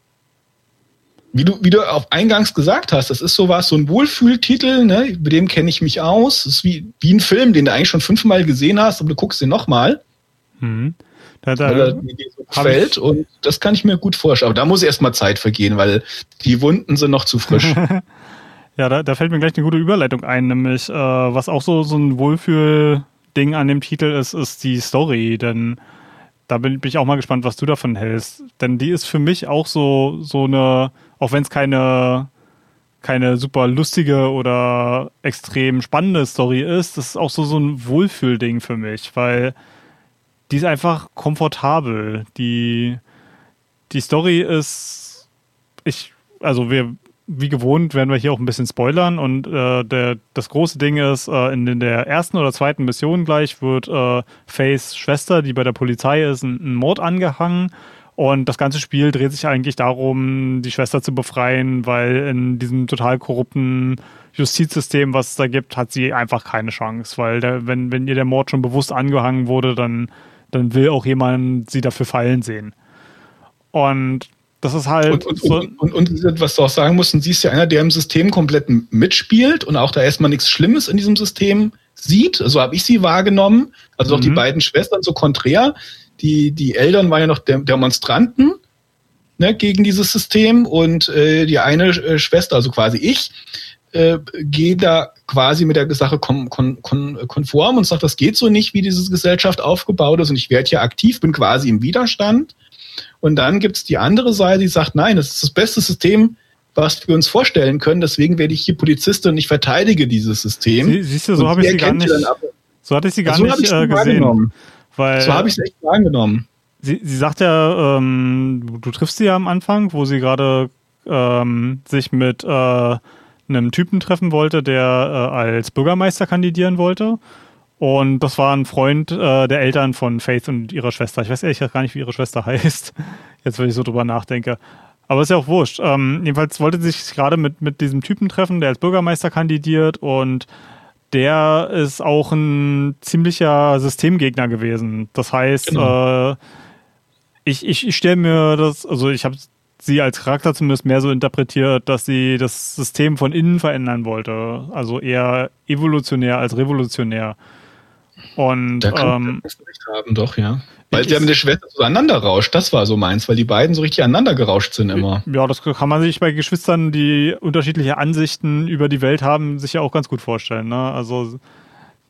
wie du, wie du auf eingangs gesagt hast, das ist sowas, so ein Wohlfühltitel, ne, mit dem kenne ich mich aus. Das ist wie, wie ein Film, den du eigentlich schon fünfmal gesehen hast, aber du guckst ihn nochmal. Mhm. Da, da, weil er dir so gefällt und das kann ich mir gut vorstellen. Aber da muss erstmal Zeit vergehen, weil die Wunden sind noch zu frisch. [laughs] ja, da, da fällt mir gleich eine gute Überleitung ein, nämlich äh, was auch so, so ein Wohlfühl-Ding an dem Titel ist, ist die Story, denn da bin, bin ich auch mal gespannt, was du davon hältst. Denn die ist für mich auch so, so eine, auch wenn es keine, keine super lustige oder extrem spannende Story ist, das ist auch so, so ein Wohlfühlding für mich, weil die ist einfach komfortabel. Die, die Story ist, ich, also wir, wie gewohnt werden wir hier auch ein bisschen spoilern und äh, der, das große Ding ist, äh, in, der ersten oder zweiten Mission gleich wird äh, Fays Schwester, die bei der Polizei ist, ein, ein, Mord angehangen und das ganze Spiel dreht sich eigentlich darum, die Schwester zu befreien, weil in diesem total korrupten Justizsystem, was es da gibt, hat sie einfach keine Chance, weil der, wenn, wenn ihr der Mord schon bewusst angehangen wurde, dann dann will auch jemand sie dafür fallen sehen. Und das ist halt. Und, und, so und, und, was du auch sagen musst, sie ist ja einer, der im System komplett mitspielt und auch da erstmal nichts Schlimmes in diesem System sieht. So also habe ich sie wahrgenommen. Also mhm. auch die mhm. beiden Schwestern so konträr. Die, die Eltern waren ja noch Demonstranten ne, gegen dieses System und äh, die eine äh, Schwester, also quasi ich, äh, da quasi mit der Sache kon kon kon konform und sagt, das geht so nicht, wie diese Gesellschaft aufgebaut ist und ich werde hier aktiv, bin quasi im Widerstand. Und dann gibt es die andere Seite, die sagt, nein, das ist das beste System, was wir uns vorstellen können. Deswegen werde ich hier Polizistin und ich verteidige dieses System. Sie, siehst du, so habe ich sie gar nicht. So hatte ich sie gar so nicht äh, gesehen. Weil, so habe ich es echt wahrgenommen. Sie, sie sagt ja, ähm, du triffst sie ja am Anfang, wo sie gerade ähm, sich mit äh, einem Typen treffen wollte, der äh, als Bürgermeister kandidieren wollte. Und das war ein Freund äh, der Eltern von Faith und ihrer Schwester. Ich weiß ehrlich gar nicht, wie ihre Schwester [laughs] heißt. Jetzt, wenn ich so drüber nachdenke. Aber ist ja auch wurscht. Ähm, jedenfalls wollte sie sich gerade mit, mit diesem Typen treffen, der als Bürgermeister kandidiert und der ist auch ein ziemlicher Systemgegner gewesen. Das heißt, genau. äh, ich, ich, ich stelle mir das, also ich habe sie als Charakter zumindest mehr so interpretiert, dass sie das System von innen verändern wollte. Also eher evolutionär als revolutionär. Und da kann ähm, das recht haben, doch, ja. Weil sie ja mit der Schwester zueinander rauscht, das war so meins, weil die beiden so richtig aneinander gerauscht sind immer. Ja, das kann man sich bei Geschwistern, die unterschiedliche Ansichten über die Welt haben, sich ja auch ganz gut vorstellen. Ne? Also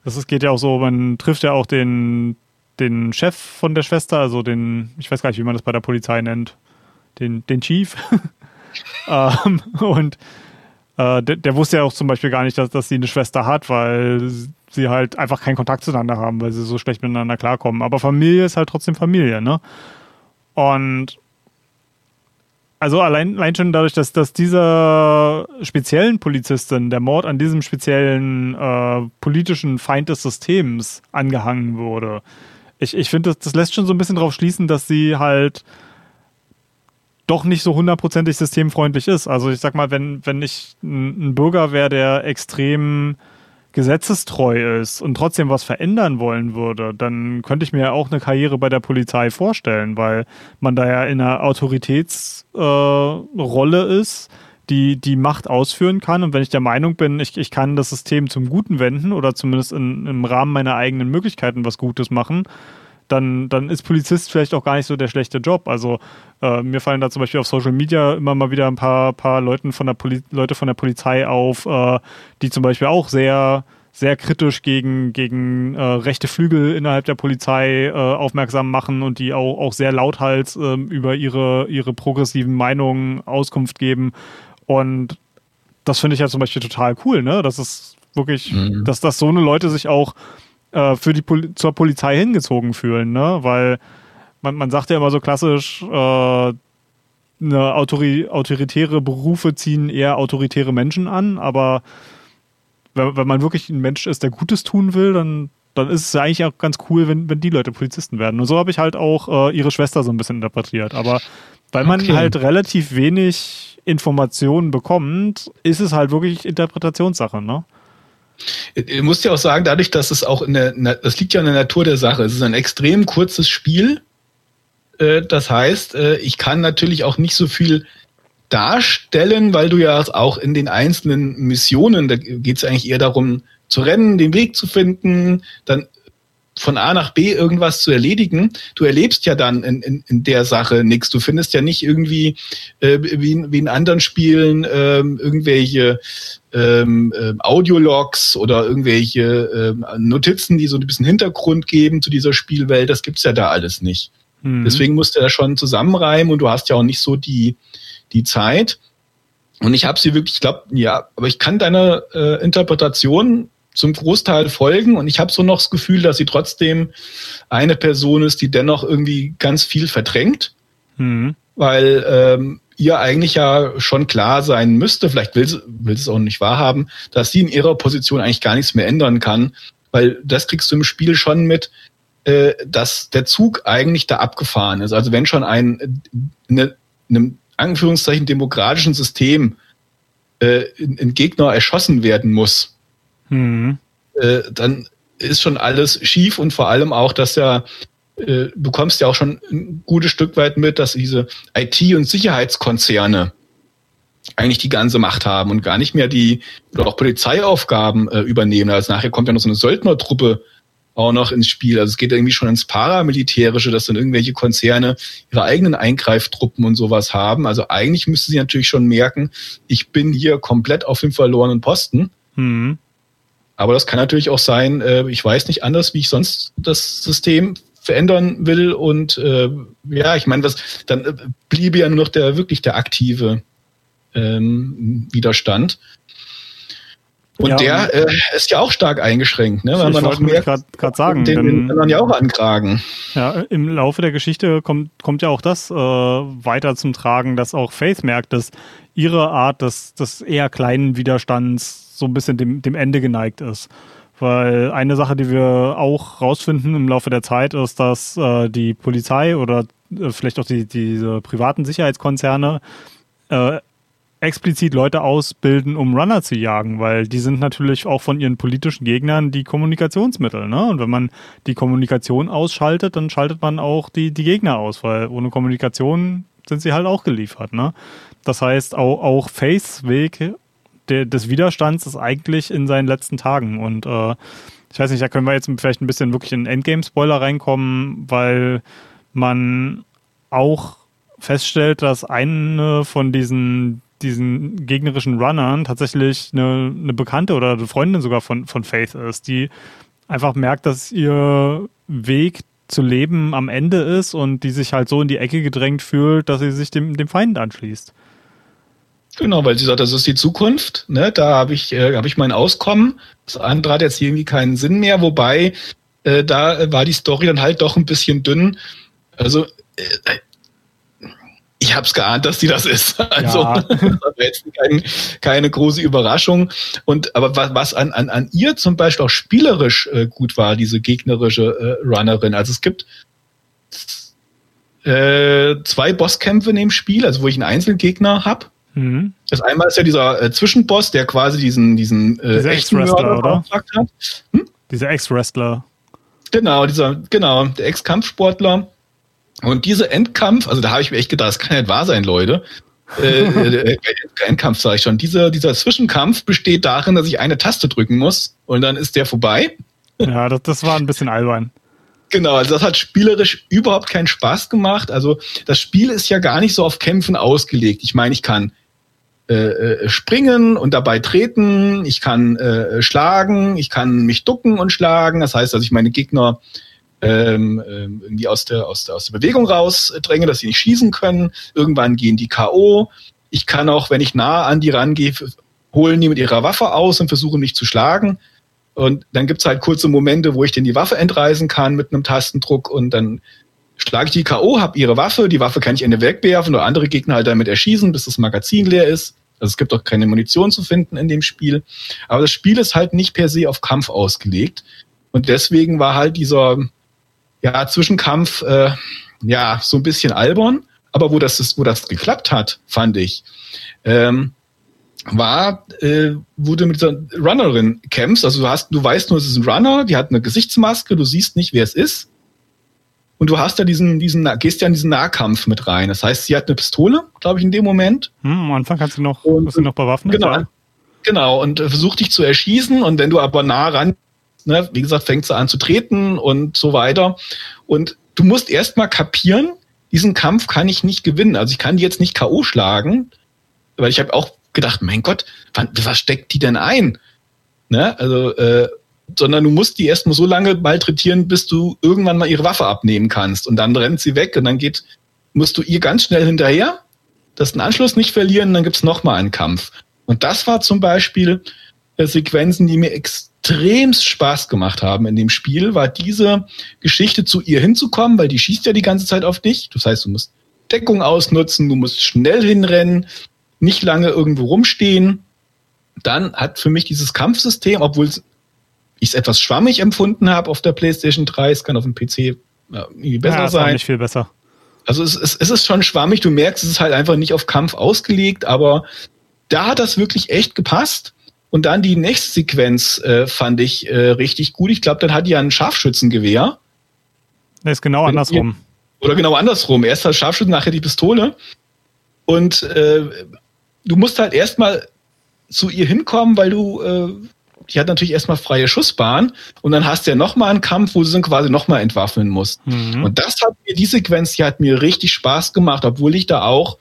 das ist, geht ja auch so, man trifft ja auch den, den Chef von der Schwester, also den, ich weiß gar nicht, wie man das bei der Polizei nennt, den, den Chief. [laughs] ähm, und äh, der, der, wusste ja auch zum Beispiel gar nicht, dass, dass sie eine Schwester hat, weil sie halt einfach keinen Kontakt zueinander haben, weil sie so schlecht miteinander klarkommen. Aber Familie ist halt trotzdem Familie, ne? Und also allein, allein schon dadurch, dass, dass dieser speziellen Polizistin der Mord an diesem speziellen äh, politischen Feind des Systems angehangen wurde. Ich, ich finde, das, das lässt schon so ein bisschen darauf schließen, dass sie halt doch nicht so hundertprozentig systemfreundlich ist. Also ich sag mal, wenn, wenn ich ein, Bürger wäre, der extrem gesetzestreu ist und trotzdem was verändern wollen würde, dann könnte ich mir auch eine Karriere bei der Polizei vorstellen, weil man da ja in einer Autoritätsrolle äh, ist, die die Macht ausführen kann. Und wenn ich der Meinung bin, ich, ich kann das System zum Guten wenden oder zumindest in, im Rahmen meiner eigenen Möglichkeiten was Gutes machen, dann, dann ist Polizist vielleicht auch gar nicht so der schlechte Job. Also äh, mir fallen da zum Beispiel auf Social Media immer mal wieder ein paar, paar Leuten von der Poli Leute von der Polizei auf, äh, die zum Beispiel auch sehr sehr kritisch gegen, gegen äh, rechte Flügel innerhalb der Polizei äh, aufmerksam machen und die auch, auch sehr lauthals äh, über ihre, ihre progressiven Meinungen Auskunft geben. Und das finde ich ja zum Beispiel total cool, ne? Das ist wirklich, mhm. dass, dass so eine Leute sich auch äh, für die Pol zur Polizei hingezogen fühlen, ne? Weil man, man sagt ja immer so klassisch, äh, eine Autori autoritäre Berufe ziehen eher autoritäre Menschen an, aber wenn, wenn man wirklich ein Mensch ist, der Gutes tun will, dann, dann ist es ja eigentlich auch ganz cool, wenn, wenn die Leute Polizisten werden. Und so habe ich halt auch äh, ihre Schwester so ein bisschen interpretiert. Aber weil man okay. halt relativ wenig Informationen bekommt, ist es halt wirklich Interpretationssache, ne? Du musst ja auch sagen, dadurch, dass es auch in der, das liegt ja in der Natur der Sache. Es ist ein extrem kurzes Spiel. Äh, das heißt, äh, ich kann natürlich auch nicht so viel darstellen, weil du ja auch in den einzelnen Missionen, da geht es eigentlich eher darum, zu rennen, den Weg zu finden, dann von A nach B irgendwas zu erledigen. Du erlebst ja dann in, in, in der Sache nichts. Du findest ja nicht irgendwie äh, wie, wie in anderen Spielen ähm, irgendwelche ähm, äh, Audiologs oder irgendwelche äh, Notizen, die so ein bisschen Hintergrund geben zu dieser Spielwelt. Das gibt's ja da alles nicht. Mhm. Deswegen musst du da schon zusammenreimen und du hast ja auch nicht so die, die Zeit. Und ich habe sie wirklich, ich glaube, ja, aber ich kann deiner äh, Interpretation zum Großteil folgen und ich habe so noch das Gefühl, dass sie trotzdem eine Person ist, die dennoch irgendwie ganz viel verdrängt, mhm. weil ähm, ihr eigentlich ja schon klar sein müsste, vielleicht will sie, will sie es auch nicht wahrhaben, dass sie in ihrer Position eigentlich gar nichts mehr ändern kann, weil das kriegst du im Spiel schon mit, äh, dass der Zug eigentlich da abgefahren ist. Also wenn schon ein eine, einem Anführungszeichen demokratischen System äh, ein Gegner erschossen werden muss, mhm. äh, dann ist schon alles schief und vor allem auch, dass ja äh, bekommst ja auch schon ein gutes Stück weit mit, dass diese IT- und Sicherheitskonzerne eigentlich die ganze Macht haben und gar nicht mehr die oder auch Polizeiaufgaben äh, übernehmen. Also nachher kommt ja noch so eine Söldnertruppe auch noch ins Spiel. Also es geht irgendwie schon ins Paramilitärische, dass dann irgendwelche Konzerne ihre eigenen Eingreiftruppen und sowas haben. Also eigentlich müsste sie natürlich schon merken, ich bin hier komplett auf dem verlorenen Posten. Mhm. Aber das kann natürlich auch sein, äh, ich weiß nicht anders, wie ich sonst das System verändern will. Und äh, ja, ich meine, was dann äh, bliebe ja nur noch der wirklich der aktive ähm, Widerstand. Und ja, der äh, ist ja auch stark eingeschränkt, ne? Weil man noch mehr gerade sagen, den, den ja auch ankragen. Ja, im Laufe der Geschichte kommt, kommt ja auch das äh, weiter zum Tragen, dass auch Faith merkt, dass ihre Art des, des eher kleinen Widerstands so ein bisschen dem, dem Ende geneigt ist. Weil eine Sache, die wir auch rausfinden im Laufe der Zeit, ist, dass äh, die Polizei oder äh, vielleicht auch die, diese privaten Sicherheitskonzerne äh, explizit Leute ausbilden, um Runner zu jagen, weil die sind natürlich auch von ihren politischen Gegnern die Kommunikationsmittel. Ne? Und wenn man die Kommunikation ausschaltet, dann schaltet man auch die, die Gegner aus, weil ohne Kommunikation sind sie halt auch geliefert. Ne? Das heißt, auch, auch Face-Weg des Widerstands ist eigentlich in seinen letzten Tagen. Und äh, ich weiß nicht, da können wir jetzt vielleicht ein bisschen wirklich in Endgame-Spoiler reinkommen, weil man auch feststellt, dass eine von diesen diesen gegnerischen Runnern tatsächlich eine, eine Bekannte oder eine Freundin sogar von, von Faith ist, die einfach merkt, dass ihr Weg zu leben am Ende ist und die sich halt so in die Ecke gedrängt fühlt, dass sie sich dem, dem Feind anschließt. Genau, weil sie sagt, das ist die Zukunft. Ne? Da habe ich, äh, hab ich mein Auskommen. Das andere hat jetzt irgendwie keinen Sinn mehr, wobei äh, da war die Story dann halt doch ein bisschen dünn. Also äh, ich habe es geahnt, dass die das ist. [laughs] Also ja. [laughs] jetzt kein, keine große Überraschung. Und aber was, was an, an, an ihr zum Beispiel auch spielerisch äh, gut war, diese gegnerische äh, Runnerin. Also es gibt äh, zwei Bosskämpfe in dem Spiel, also wo ich einen Einzelgegner habe. Mhm. Das einmal ist ja dieser äh, Zwischenboss, der quasi diesen diesen äh, Ex-Wrestler, oder? Hat. Hm? Dieser Ex-Wrestler. Genau, dieser genau der Ex-Kampfsportler und diese Endkampf, also da habe ich mir echt gedacht, das kann nicht wahr sein, Leute. äh, äh, [laughs] äh Endkampf sage ich schon. Dieser, dieser Zwischenkampf besteht darin, dass ich eine Taste drücken muss und dann ist der vorbei. Ja, das, das war ein bisschen albern. Genau, also das hat spielerisch überhaupt keinen Spaß gemacht. Also das Spiel ist ja gar nicht so auf Kämpfen ausgelegt. Ich meine, ich kann äh, äh springen und dabei treten, ich kann äh, schlagen, ich kann mich ducken und schlagen. Das heißt, dass ich meine Gegner ähm, ähm, irgendwie aus der, aus, der, aus der Bewegung rausdränge, dass sie nicht schießen können. Irgendwann gehen die K.O. Ich kann auch, wenn ich nah an die rangehe, holen die mit ihrer Waffe aus und versuchen mich zu schlagen. Und dann gibt's halt kurze Momente, wo ich denn die Waffe entreißen kann mit einem Tastendruck und dann schlage ich die K.O., habe ihre Waffe, die Waffe kann ich Ende wegwerfen oder andere Gegner halt damit erschießen, bis das Magazin leer ist. Also es gibt auch keine Munition zu finden in dem Spiel. Aber das Spiel ist halt nicht per se auf Kampf ausgelegt. Und deswegen war halt dieser, ja, Zwischenkampf, äh, ja, so ein bisschen albern. Aber wo das, wo das geklappt hat, fand ich, ähm, war, äh, wo du mit dieser Runnerin kämpfst. Also du hast, du weißt nur, es ist ein Runner, die hat eine Gesichtsmaske, du siehst nicht, wer es ist. Und du hast ja diesen, diesen, gehst ja in diesen Nahkampf mit rein. Das heißt, sie hat eine Pistole, glaube ich, in dem Moment. Hm, am Anfang kannst du noch, und, du noch bewaffnet. Genau. Ja. Genau. Und äh, versucht dich zu erschießen. Und wenn du aber nah ran ne, wie gesagt, fängt sie an zu treten und so weiter. Und du musst erstmal kapieren, diesen Kampf kann ich nicht gewinnen. Also ich kann die jetzt nicht K.O. schlagen, weil ich habe auch gedacht, mein Gott, wann, was steckt die denn ein? Ne? Also, äh, sondern du musst die erstmal so lange malträtieren, bis du irgendwann mal ihre Waffe abnehmen kannst. Und dann rennt sie weg und dann geht, musst du ihr ganz schnell hinterher, das den Anschluss nicht verlieren, dann gibt's noch mal einen Kampf. Und das war zum Beispiel äh, Sequenzen, die mir extrem extremst Spaß gemacht haben in dem Spiel, war diese Geschichte zu ihr hinzukommen, weil die schießt ja die ganze Zeit auf dich. Das heißt, du musst Deckung ausnutzen, du musst schnell hinrennen, nicht lange irgendwo rumstehen. Dann hat für mich dieses Kampfsystem, obwohl ich es etwas schwammig empfunden habe auf der PlayStation 3, es kann auf dem PC ja, irgendwie besser ja, sein. Nicht viel besser. Also es, es, es ist schon schwammig, du merkst, es ist halt einfach nicht auf Kampf ausgelegt, aber da hat das wirklich echt gepasst. Und dann die nächste Sequenz äh, fand ich äh, richtig gut. Ich glaube, dann hat die ja ein Scharfschützengewehr. Das ist genau andersrum. Oder genau andersrum. Erst das Scharfschütze, nachher die Pistole. Und äh, du musst halt erstmal zu ihr hinkommen, weil du, äh, die hat natürlich erstmal freie Schussbahn und dann hast du ja nochmal einen Kampf, wo du sie quasi nochmal entwaffnen musst. Mhm. Und das hat mir, die Sequenz, die hat mir richtig Spaß gemacht, obwohl ich da auch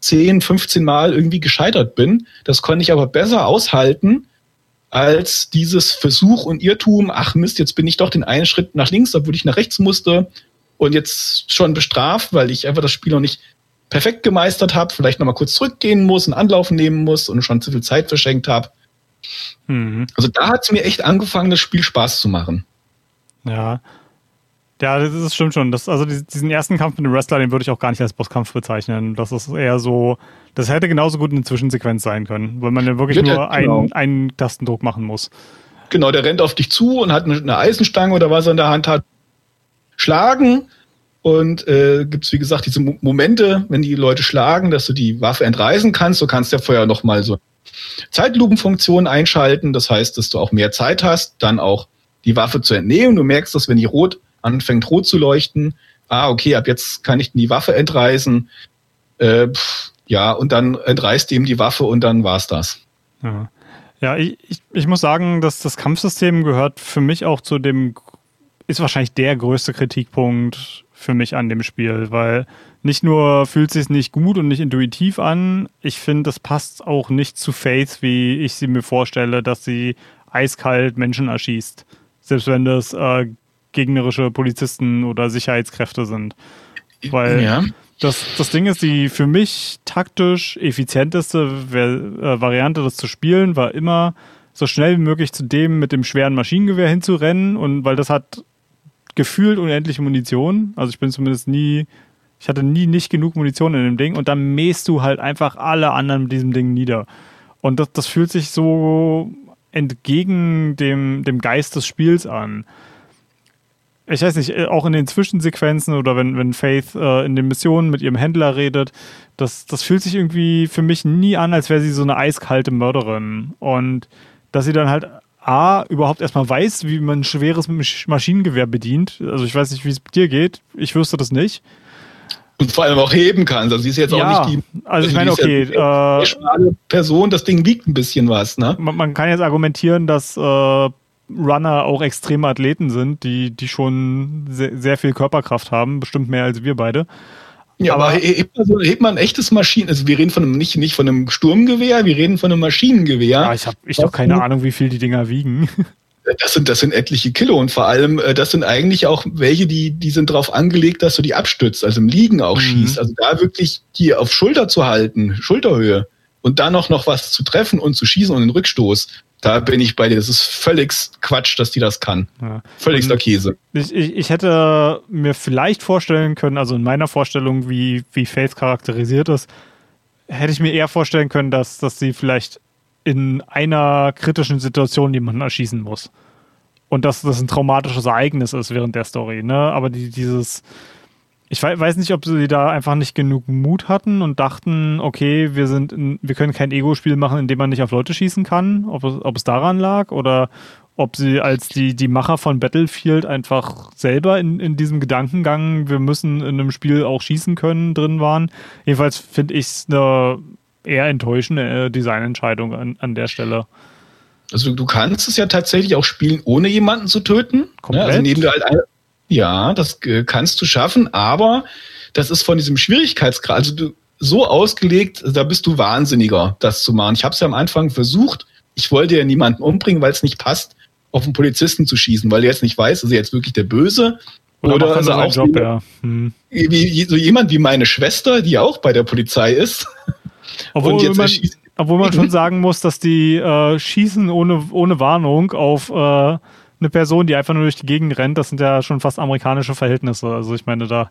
10, 15 Mal irgendwie gescheitert bin. Das konnte ich aber besser aushalten als dieses Versuch und Irrtum, ach Mist, jetzt bin ich doch den einen Schritt nach links, obwohl ich nach rechts musste und jetzt schon bestraft, weil ich einfach das Spiel noch nicht perfekt gemeistert habe, vielleicht nochmal kurz zurückgehen muss, einen Anlauf nehmen muss und schon zu viel Zeit verschenkt habe. Mhm. Also da hat es mir echt angefangen, das Spiel Spaß zu machen. Ja. Ja, das, ist, stimmt schon. Das, also diesen ersten Kampf mit dem Wrestler, den würde ich auch gar nicht als Bosskampf bezeichnen. Das ist eher so, das hätte genauso gut eine Zwischensequenz sein können, weil man ja wirklich Wird nur genau. einen, einen Tastendruck machen muss. Genau, der rennt auf dich zu und hat eine Eisenstange oder was er in der Hand hat. Schlagen, und äh, gibt es, wie gesagt, diese Momente, wenn die Leute schlagen, dass du die Waffe entreißen kannst. Du kannst ja vorher nochmal so Zeitlupenfunktion einschalten. Das heißt, dass du auch mehr Zeit hast, dann auch die Waffe zu entnehmen. Du merkst, dass wenn die rot anfängt, rot zu leuchten, ah, okay, ab jetzt kann ich die Waffe entreißen. Äh, pff, ja, und dann entreißt ihm die Waffe und dann war's das. Ja, ja ich, ich, ich muss sagen, dass das Kampfsystem gehört für mich auch zu dem, ist wahrscheinlich der größte Kritikpunkt für mich an dem Spiel, weil nicht nur fühlt es sich nicht gut und nicht intuitiv an, ich finde, das passt auch nicht zu Faith, wie ich sie mir vorstelle, dass sie eiskalt Menschen erschießt. Selbst wenn das äh, gegnerische Polizisten oder Sicherheitskräfte sind. Weil ja. das, das Ding ist, die für mich taktisch effizienteste äh, Variante, das zu spielen, war immer so schnell wie möglich zu dem mit dem schweren Maschinengewehr hinzurennen und weil das hat gefühlt unendliche Munition. Also ich bin zumindest nie, ich hatte nie nicht genug Munition in dem Ding und dann mähst du halt einfach alle anderen mit diesem Ding nieder. Und das, das fühlt sich so entgegen dem, dem Geist des Spiels an. Ich weiß nicht, äh, auch in den Zwischensequenzen oder wenn, wenn Faith äh, in den Missionen mit ihrem Händler redet, das, das fühlt sich irgendwie für mich nie an, als wäre sie so eine eiskalte Mörderin. Und dass sie dann halt A, überhaupt erstmal weiß, wie man ein schweres Maschinengewehr bedient. Also ich weiß nicht, wie es dir geht. Ich wüsste das nicht. Und vor allem auch heben kann. Also sie ist jetzt ja, auch nicht die. Also ich meine, okay. Ja äh, Person, das Ding wiegt ein bisschen was, ne? Man, man kann jetzt argumentieren, dass äh, Runner auch extreme Athleten sind, die, die schon sehr, sehr viel Körperkraft haben, bestimmt mehr als wir beide. Ja, aber, aber hebt, man so, hebt man ein echtes Maschinen, also wir reden von einem, nicht, nicht von einem Sturmgewehr, wir reden von einem Maschinengewehr. Ja, ich habe ich hab keine Ahnung, wie viel die Dinger wiegen. [laughs] Das sind, das sind etliche Kilo und vor allem, äh, das sind eigentlich auch welche, die, die sind darauf angelegt, dass du die abstützt, also im Liegen auch mhm. schießt. Also da wirklich die auf Schulter zu halten, Schulterhöhe und dann noch, noch was zu treffen und zu schießen und den Rückstoß, da bin ich bei dir. Das ist völlig Quatsch, dass die das kann. Ja. Völligster Käse. Ich, ich, ich, hätte mir vielleicht vorstellen können, also in meiner Vorstellung, wie, wie Faith charakterisiert ist, hätte ich mir eher vorstellen können, dass, dass sie vielleicht in einer kritischen Situation jemanden erschießen muss. Und dass das ein traumatisches Ereignis ist während der Story. Ne? Aber die, dieses ich weiß nicht, ob sie da einfach nicht genug Mut hatten und dachten, okay, wir sind, in, wir können kein Ego-Spiel machen, in dem man nicht auf Leute schießen kann, ob es, ob es daran lag oder ob sie als die, die Macher von Battlefield einfach selber in, in diesem Gedankengang, wir müssen in einem Spiel auch schießen können, drin waren. Jedenfalls finde ich es eine eher enttäuschende äh, Designentscheidung an, an der Stelle. Also du kannst es ja tatsächlich auch spielen, ohne jemanden zu töten. Komplett? Ne? Also indem du halt ja, das äh, kannst du schaffen, aber das ist von diesem Schwierigkeitsgrad, also du, so ausgelegt, da bist du wahnsinniger, das zu machen. Ich habe es ja am Anfang versucht. Ich wollte ja niemanden umbringen, weil es nicht passt, auf einen Polizisten zu schießen, weil er jetzt nicht weiß, ist er jetzt wirklich der Böse oder, oder er auch Job, ja. hm. wie, so jemand wie meine Schwester, die auch bei der Polizei ist. Obwohl man, obwohl man schon [laughs] sagen muss, dass die äh, schießen ohne, ohne Warnung auf äh, eine Person, die einfach nur durch die Gegend rennt, das sind ja schon fast amerikanische Verhältnisse. Also ich meine, da.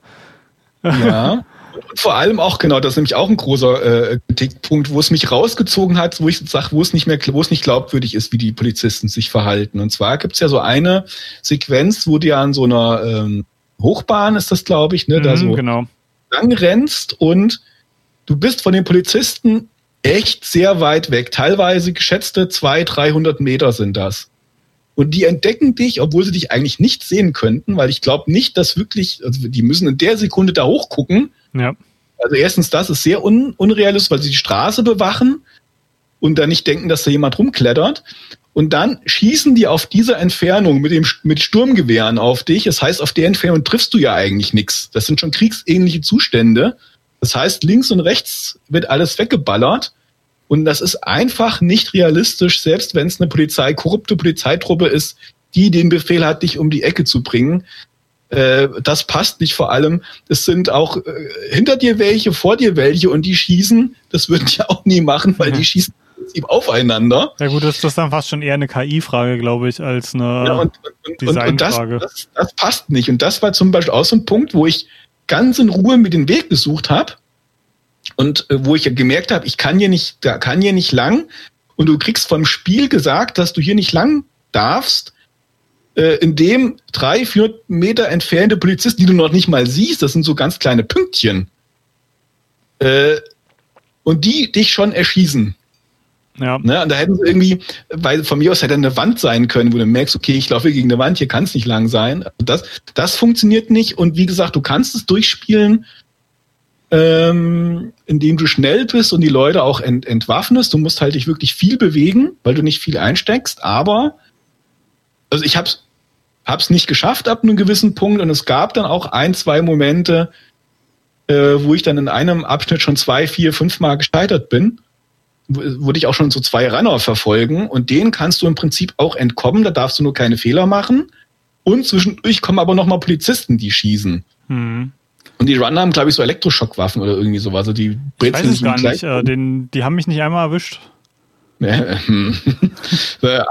Ja. [laughs] Vor allem auch, genau, das ist nämlich auch ein großer äh, Kritikpunkt, wo es mich rausgezogen hat, wo ich sage, wo es nicht mehr, wo es nicht glaubwürdig ist, wie die Polizisten sich verhalten. Und zwar gibt es ja so eine Sequenz, wo du an so einer ähm, Hochbahn ist das, glaube ich, ne, da mhm, so genau. lang rennst und du bist von den Polizisten echt sehr weit weg. Teilweise geschätzte 200, 300 Meter sind das. und die entdecken dich, obwohl sie dich eigentlich nicht sehen könnten, weil ich glaube nicht, dass wirklich, also die müssen in der Sekunde da hochgucken. Ja. Also erstens, das ist sehr un unrealistisch, weil sie die Straße bewachen und dann nicht denken, dass da jemand rumklettert. Und dann schießen die auf dieser Entfernung mit dem mit Sturmgewehren auf dich. Das heißt, auf der Entfernung triffst du ja eigentlich nichts. Das sind schon kriegsähnliche Zustände. Das heißt, links und rechts wird alles weggeballert. Und das ist einfach nicht realistisch, selbst wenn es eine Polizei, korrupte Polizeitruppe ist, die den Befehl hat, dich um die Ecke zu bringen. Äh, das passt nicht vor allem. Es sind auch äh, hinter dir welche, vor dir welche und die schießen. Das würden die [laughs] auch nie machen, weil mhm. die schießen aufeinander. Ja gut, das, ist dann fast schon eher eine KI-Frage, glaube ich, als eine ja, und, und, Designfrage. Und, das, das, das passt nicht. Und das war zum Beispiel auch so ein Punkt, wo ich ganz in Ruhe mit den Weg gesucht habe und äh, wo ich ja gemerkt habe, ich kann hier nicht, da kann hier nicht lang und du kriegst vom Spiel gesagt, dass du hier nicht lang darfst, äh, in dem drei, vier Meter entfernte Polizisten, die du noch nicht mal siehst, das sind so ganz kleine Pünktchen, äh, und die dich schon erschießen. Ja. Ne, und da hätten sie irgendwie, weil von mir aus hätte eine Wand sein können, wo du merkst, okay, ich laufe gegen eine Wand, hier kann es nicht lang sein. Also das, das funktioniert nicht. Und wie gesagt, du kannst es durchspielen, ähm, indem du schnell bist und die Leute auch ent, entwaffnest. Du musst halt dich wirklich viel bewegen, weil du nicht viel einsteckst. Aber, also ich hab's, hab's nicht geschafft ab einem gewissen Punkt und es gab dann auch ein, zwei Momente, äh, wo ich dann in einem Abschnitt schon zwei, vier, fünf Mal gescheitert bin würde ich auch schon so zwei Runner verfolgen und denen kannst du im Prinzip auch entkommen, da darfst du nur keine Fehler machen. Und zwischendurch kommen aber nochmal Polizisten, die schießen. Hm. Und die Runner haben, glaube ich, so Elektroschockwwaffen oder irgendwie sowas. Also die ich weiß es gar nicht. Äh, den, die haben mich nicht einmal erwischt. [laughs] [laughs] äh,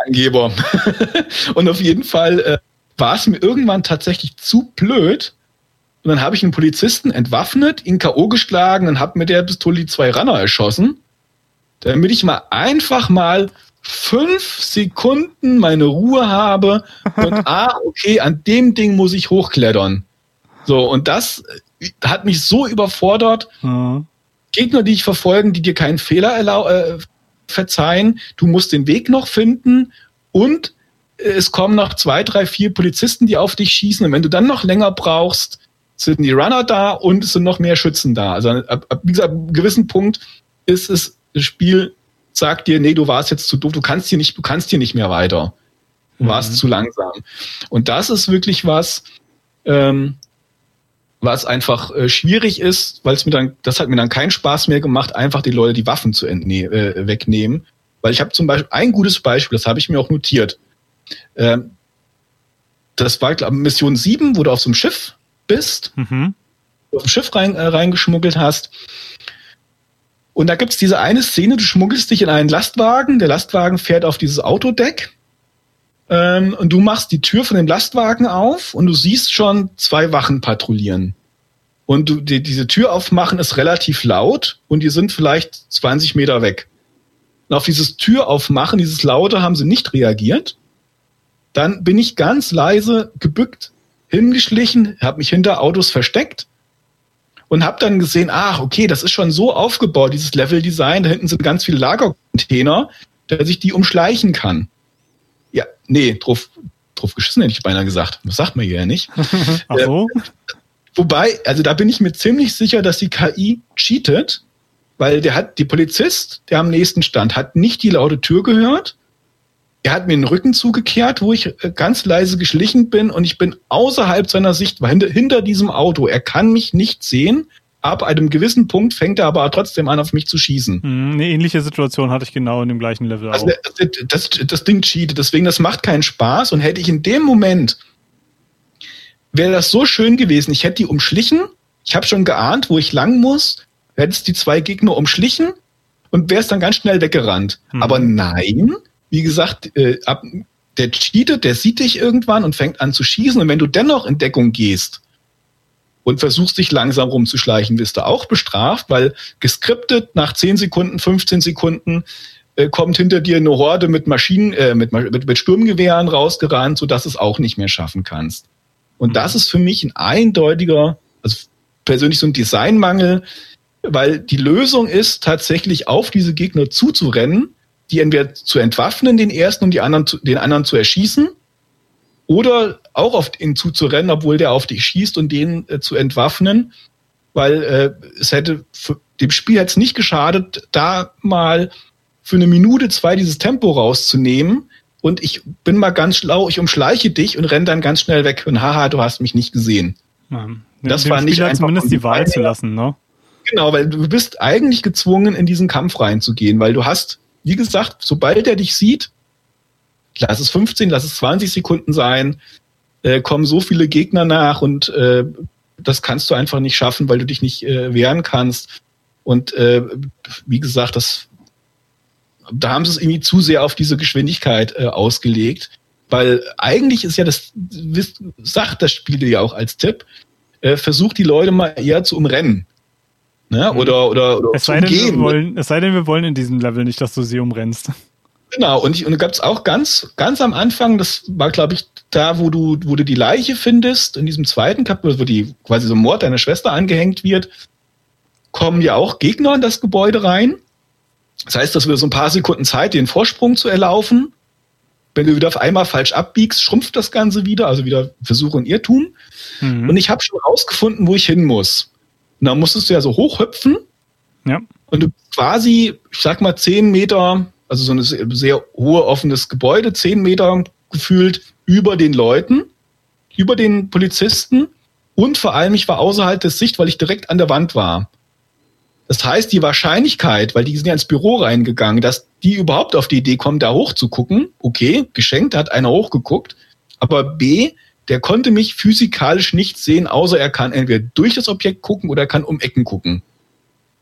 Angeber. [laughs] und auf jeden Fall äh, war es mir irgendwann tatsächlich zu blöd. Und dann habe ich einen Polizisten entwaffnet, ihn K.O. geschlagen und habe mit der Pistole die zwei Runner erschossen damit ich mal einfach mal fünf Sekunden meine Ruhe habe und [laughs] ah, okay, an dem Ding muss ich hochklettern. So, und das hat mich so überfordert. Mhm. Gegner, die ich verfolgen, die dir keinen Fehler äh, verzeihen, du musst den Weg noch finden und es kommen noch zwei, drei, vier Polizisten, die auf dich schießen. Und wenn du dann noch länger brauchst, sind die Runner da und es sind noch mehr Schützen da. Also ab, ab, ab einem gewissen Punkt ist es Spiel sagt dir, nee, du warst jetzt zu doof, du kannst hier nicht, du kannst hier nicht mehr weiter. Du warst mhm. zu langsam. Und das ist wirklich was, ähm, was einfach äh, schwierig ist, weil es mir dann, das hat mir dann keinen Spaß mehr gemacht, einfach die Leute die Waffen zu entne äh, wegnehmen. Weil ich habe zum Beispiel ein gutes Beispiel, das habe ich mir auch notiert. Ähm, das war, glaube Mission 7, wo du auf so einem Schiff bist, mhm. auf dem Schiff rein, äh, reingeschmuggelt hast. Und da gibt's diese eine Szene, du schmuggelst dich in einen Lastwagen, der Lastwagen fährt auf dieses Autodeck ähm, und du machst die Tür von dem Lastwagen auf und du siehst schon zwei Wachen patrouillieren. Und du, die, diese Tür aufmachen ist relativ laut und die sind vielleicht 20 Meter weg. Und auf dieses Tür aufmachen, dieses Laute, haben sie nicht reagiert. Dann bin ich ganz leise gebückt hingeschlichen, habe mich hinter Autos versteckt und habe dann gesehen, ach, okay, das ist schon so aufgebaut, dieses Level-Design, da hinten sind ganz viele Lagercontainer, dass ich die umschleichen kann. Ja, nee, drauf, drauf geschissen hätte ich beinahe gesagt. Das sagt man hier ja nicht. [laughs] ach so? Äh, wobei, also da bin ich mir ziemlich sicher, dass die KI cheatet, weil der hat, die Polizist, der am nächsten stand, hat nicht die laute Tür gehört, er hat mir den Rücken zugekehrt, wo ich äh, ganz leise geschlichen bin und ich bin außerhalb seiner Sicht, hinter, hinter diesem Auto. Er kann mich nicht sehen. Ab einem gewissen Punkt fängt er aber trotzdem an, auf mich zu schießen. Hm, eine ähnliche Situation hatte ich genau in dem gleichen Level also auch. Das, das, das Ding cheatet, deswegen das macht keinen Spaß und hätte ich in dem Moment, wäre das so schön gewesen, ich hätte die umschlichen, ich habe schon geahnt, wo ich lang muss, hätte es die zwei Gegner umschlichen und wäre es dann ganz schnell weggerannt. Hm. Aber nein, wie gesagt, äh, ab, der cheatet, der sieht dich irgendwann und fängt an zu schießen. Und wenn du dennoch in Deckung gehst und versuchst dich langsam rumzuschleichen, wirst du auch bestraft, weil geskriptet nach 10 Sekunden, 15 Sekunden äh, kommt hinter dir eine Horde mit Maschinen, äh, mit, mit, mit Sturmgewehren rausgerannt, sodass du es auch nicht mehr schaffen kannst. Und mhm. das ist für mich ein eindeutiger, also persönlich so ein Designmangel, weil die Lösung ist tatsächlich auf diese Gegner zuzurennen die entweder zu entwaffnen, den ersten, und die anderen zu, den anderen zu erschießen. Oder auch auf ihn zuzurennen, obwohl der auf dich schießt und den äh, zu entwaffnen. Weil äh, es hätte dem Spiel jetzt nicht geschadet, da mal für eine Minute, zwei dieses Tempo rauszunehmen. Und ich bin mal ganz schlau, ich umschleiche dich und renne dann ganz schnell weg und haha, du hast mich nicht gesehen. Ja. Das war nicht einfach zumindest die Wahl zu lassen, ne? Genau, weil du bist eigentlich gezwungen, in diesen Kampf reinzugehen, weil du hast, wie gesagt, sobald er dich sieht, lass es 15, lass es 20 Sekunden sein, äh, kommen so viele Gegner nach und äh, das kannst du einfach nicht schaffen, weil du dich nicht äh, wehren kannst. Und äh, wie gesagt, das da haben sie es irgendwie zu sehr auf diese Geschwindigkeit äh, ausgelegt. Weil eigentlich ist ja das, sagt das Spiel ja auch als Tipp, äh, versucht die Leute mal eher zu umrennen. Ne? Mhm. Oder, oder, oder es, sei denn, wir wollen, es sei denn, wir wollen in diesem Level nicht, dass du sie umrennst. Genau, und, ich, und da gab es auch ganz, ganz am Anfang, das war, glaube ich, da, wo du, wo du die Leiche findest, in diesem zweiten Kapitel, wo die quasi so Mord deiner Schwester angehängt wird, kommen ja auch Gegner in das Gebäude rein. Das heißt, dass wir so ein paar Sekunden Zeit, den Vorsprung zu erlaufen. Wenn du wieder auf einmal falsch abbiegst, schrumpft das Ganze wieder, also wieder Versuch und Irrtum. Mhm. Und ich habe schon rausgefunden, wo ich hin muss. Und dann musstest du ja so hochhüpfen. Ja. Und du quasi, ich sag mal, zehn Meter, also so ein sehr hohe offenes Gebäude, zehn Meter gefühlt über den Leuten, über den Polizisten. Und vor allem, ich war außerhalb des Sicht, weil ich direkt an der Wand war. Das heißt, die Wahrscheinlichkeit, weil die sind ja ins Büro reingegangen, dass die überhaupt auf die Idee kommen, da hochzugucken, okay, geschenkt, hat einer hochgeguckt, aber B, der konnte mich physikalisch nicht sehen, außer er kann entweder durch das Objekt gucken oder er kann um Ecken gucken.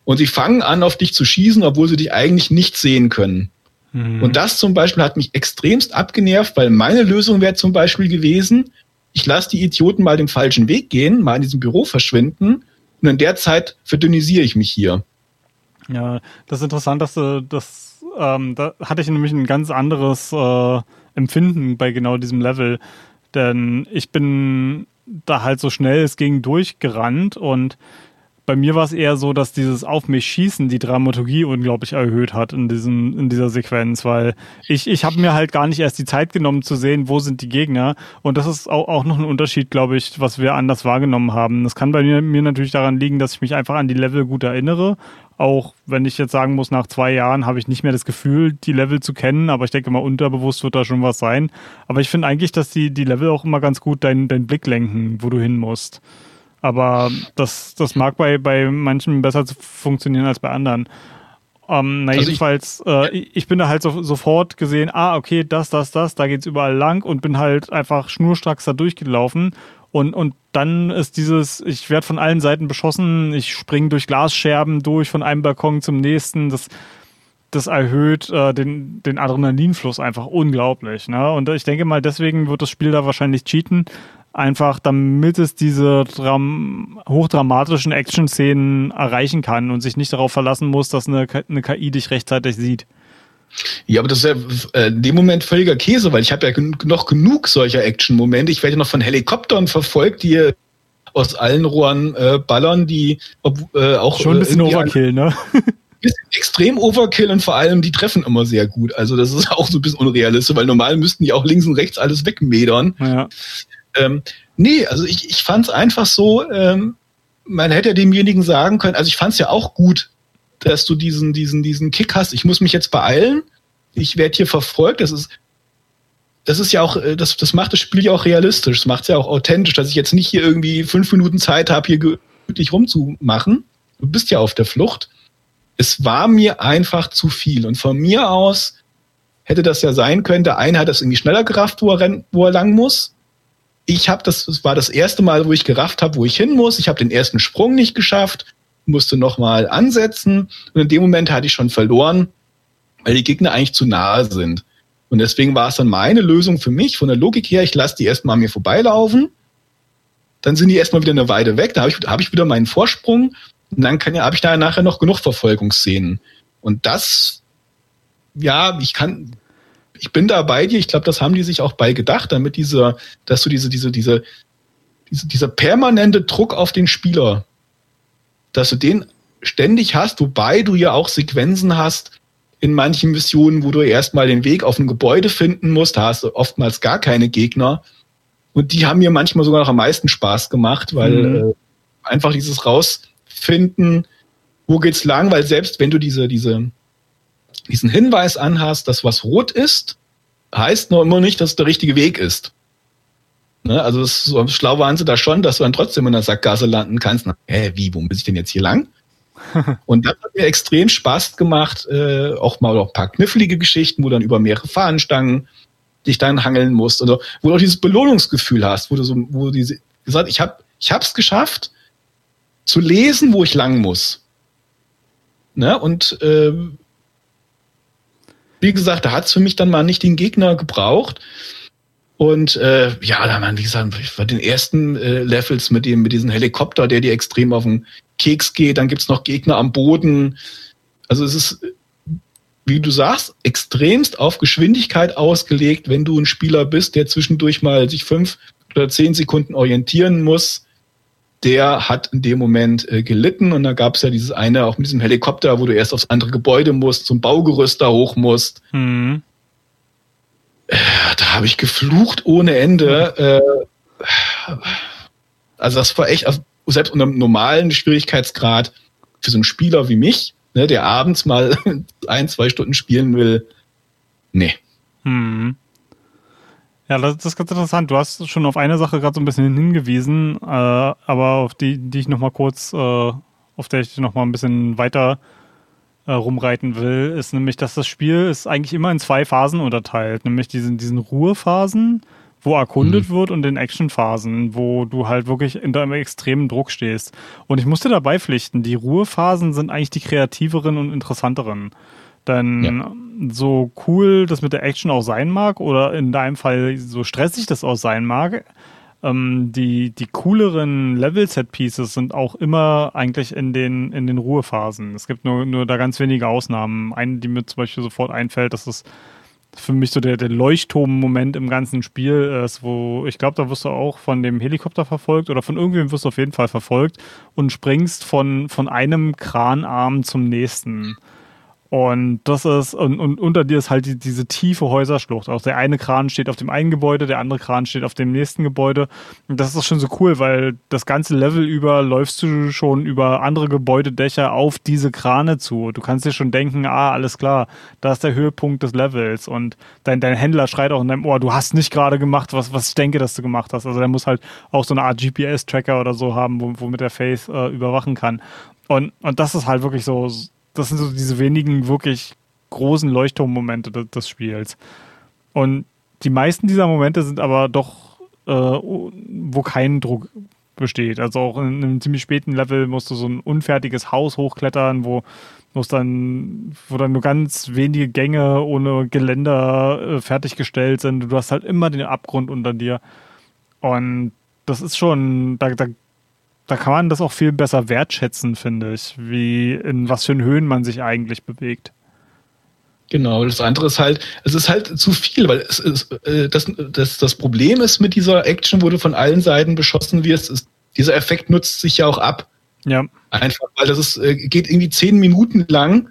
Und sie fangen an, auf dich zu schießen, obwohl sie dich eigentlich nicht sehen können. Mhm. Und das zum Beispiel hat mich extremst abgenervt, weil meine Lösung wäre zum Beispiel gewesen, ich lasse die Idioten mal den falschen Weg gehen, mal in diesem Büro verschwinden und in der Zeit verdünnisiere ich mich hier. Ja, das ist interessant, dass du das, ähm, da hatte ich nämlich ein ganz anderes äh, Empfinden bei genau diesem Level. Denn ich bin da halt so schnell es ging durchgerannt und bei mir war es eher so, dass dieses Auf mich schießen die Dramaturgie unglaublich erhöht hat in, diesem, in dieser Sequenz, weil ich, ich habe mir halt gar nicht erst die Zeit genommen zu sehen, wo sind die Gegner. Und das ist auch, auch noch ein Unterschied, glaube ich, was wir anders wahrgenommen haben. Das kann bei mir, mir natürlich daran liegen, dass ich mich einfach an die Level gut erinnere. Auch wenn ich jetzt sagen muss, nach zwei Jahren habe ich nicht mehr das Gefühl, die Level zu kennen, aber ich denke mal, unterbewusst wird da schon was sein. Aber ich finde eigentlich, dass die, die Level auch immer ganz gut deinen, deinen Blick lenken, wo du hin musst. Aber das, das mag bei, bei manchen besser funktionieren als bei anderen. Ähm, na, also jedenfalls, ich, äh, ich bin da halt so, sofort gesehen, ah, okay, das, das, das, da geht's überall lang und bin halt einfach schnurstracks da durchgelaufen. Und, und dann ist dieses, ich werde von allen Seiten beschossen, ich springe durch Glasscherben durch, von einem Balkon zum nächsten. Das, das erhöht äh, den, den Adrenalinfluss einfach unglaublich. Ne? Und ich denke mal, deswegen wird das Spiel da wahrscheinlich cheaten, einfach damit es diese Dram hochdramatischen Action-Szenen erreichen kann und sich nicht darauf verlassen muss, dass eine, eine KI dich rechtzeitig sieht. Ja, aber das ist ja äh, in dem Moment völliger Käse, weil ich habe ja noch genug solcher Action-Momente. Ich werde ja noch von Helikoptern verfolgt, die aus allen Rohren äh, ballern, die ob, äh, auch schon ein bisschen Overkill, ne? [laughs] Bisschen extrem Overkill und vor allem die treffen immer sehr gut. Also das ist [laughs] auch so ein bisschen unrealistisch, weil normal müssten die auch links und rechts alles wegmedern. Ja. Ähm, nee, also ich, ich fand es einfach so, ähm, man hätte demjenigen sagen können, also ich fand es ja auch gut, dass du diesen, diesen, diesen Kick hast, ich muss mich jetzt beeilen, ich werde hier verfolgt, das ist, das ist ja auch, äh, das, das macht das Spiel ja auch realistisch, das macht es ja auch authentisch, dass ich jetzt nicht hier irgendwie fünf Minuten Zeit habe, hier gemütlich rumzumachen. Du bist ja auf der Flucht. Es war mir einfach zu viel. Und von mir aus hätte das ja sein können, der eine hat das irgendwie schneller gerafft, wo er, rennt, wo er lang muss ich habe das, das war das erste Mal, wo ich gerafft habe, wo ich hin muss. Ich habe den ersten Sprung nicht geschafft, musste nochmal ansetzen und in dem Moment hatte ich schon verloren, weil die Gegner eigentlich zu nahe sind. Und deswegen war es dann meine Lösung für mich von der Logik her, ich lasse die erstmal an mir vorbeilaufen, dann sind die erstmal wieder eine Weile weg, da habe ich, hab ich wieder meinen Vorsprung und dann kann ja, habe ich da nachher noch genug Verfolgungsszenen. Und das, ja, ich kann, ich bin da bei dir. Ich glaube, das haben die sich auch bei gedacht, damit dieser, dass du diese, diese, diese, diese, dieser permanente Druck auf den Spieler, dass du den ständig hast, wobei du ja auch Sequenzen hast, in manchen Missionen, wo du erstmal den Weg auf ein Gebäude finden musst. Da hast du oftmals gar keine Gegner. Und die haben mir manchmal sogar noch am meisten Spaß gemacht, weil mhm. äh, einfach dieses Rausfinden, wo geht's lang, weil selbst wenn du diese, diese, diesen Hinweis anhast, dass was rot ist, heißt noch immer nicht, dass es der richtige Weg ist. Ne? Also das, so schlau waren sie da schon, dass du dann trotzdem in der Sackgasse landen kannst. Na, hä, wie, wo muss ich denn jetzt hier lang? [laughs] und das hat mir extrem Spaß gemacht, äh, auch mal auch ein paar knifflige Geschichten, wo dann über mehrere Fahnenstangen dich dann hangeln musst, oder wo du auch dieses Belohnungsgefühl hast, wo du so, wo du diese gesagt, ich habe, ich habe es geschafft, zu lesen, wo ich lang muss. Ne? Und äh, wie gesagt, da hat es für mich dann mal nicht den Gegner gebraucht. Und äh, ja, da man, wie gesagt, bei den ersten äh, Levels mit dem, mit diesem Helikopter, der dir extrem auf den Keks geht, dann gibt's noch Gegner am Boden. Also es ist, wie du sagst, extremst auf Geschwindigkeit ausgelegt, wenn du ein Spieler bist, der zwischendurch mal sich fünf oder zehn Sekunden orientieren muss. Der hat in dem Moment äh, gelitten und da gab's ja dieses eine auch mit diesem Helikopter, wo du erst aufs andere Gebäude musst, zum Baugerüst da hoch musst. Mhm da habe ich geflucht ohne Ende. Äh, also das war echt, also selbst unter einem normalen Schwierigkeitsgrad für so einen Spieler wie mich, ne, der abends mal [laughs] ein, zwei Stunden spielen will, nee. Hm. Ja, das, das, ist ganz interessant. Du hast schon auf eine Sache gerade so ein bisschen hingewiesen, äh, aber auf die, die ich nochmal kurz, äh, auf der ich nochmal ein bisschen weiter äh, rumreiten will, ist nämlich, dass das Spiel ist eigentlich immer in zwei Phasen unterteilt, nämlich diesen, diesen Ruhephasen, wo erkundet mhm. wird und den Actionphasen, wo du halt wirklich in einem extremen Druck stehst. Und ich musste dabei pflichten, die Ruhephasen sind eigentlich die kreativeren und interessanteren. Denn ja. so cool das mit der Action auch sein mag, oder in deinem Fall so stressig das auch sein mag, ähm, die, die cooleren Level-Set-Pieces sind auch immer eigentlich in den, in den Ruhephasen. Es gibt nur, nur da ganz wenige Ausnahmen. Eine, die mir zum Beispiel sofort einfällt, das ist für mich so der, der Leuchtturm-Moment im ganzen Spiel ist, wo ich glaube, da wirst du auch von dem Helikopter verfolgt oder von irgendwem wirst du auf jeden Fall verfolgt und springst von, von einem Kranarm zum nächsten. Und das ist, und, und unter dir ist halt die, diese tiefe Häuserschlucht. Auch der eine Kran steht auf dem einen Gebäude, der andere Kran steht auf dem nächsten Gebäude. Und das ist schon so cool, weil das ganze Level über läufst du schon über andere Gebäudedächer auf diese Krane zu. Du kannst dir schon denken, ah, alles klar, da ist der Höhepunkt des Levels. Und dein, dein Händler schreit auch in deinem Ohr, du hast nicht gerade gemacht, was, was ich denke, dass du gemacht hast. Also der muss halt auch so eine Art GPS-Tracker oder so haben, womit der Face äh, überwachen kann. Und, und das ist halt wirklich so, das sind so diese wenigen wirklich großen Leuchtturmmomente des, des Spiels. Und die meisten dieser Momente sind aber doch, äh, wo kein Druck besteht. Also auch in einem ziemlich späten Level musst du so ein unfertiges Haus hochklettern, wo muss dann, wo dann nur ganz wenige Gänge ohne Geländer äh, fertiggestellt sind. Du hast halt immer den Abgrund unter dir. Und das ist schon, da, da da kann man das auch viel besser wertschätzen, finde ich, wie in was für Höhen man sich eigentlich bewegt. Genau, das andere ist halt, es ist halt zu viel, weil es ist, äh, das, das, das Problem ist mit dieser Action, du von allen Seiten beschossen wirst, ist, dieser Effekt nutzt sich ja auch ab. Ja. Einfach, weil das ist, äh, geht irgendwie zehn Minuten lang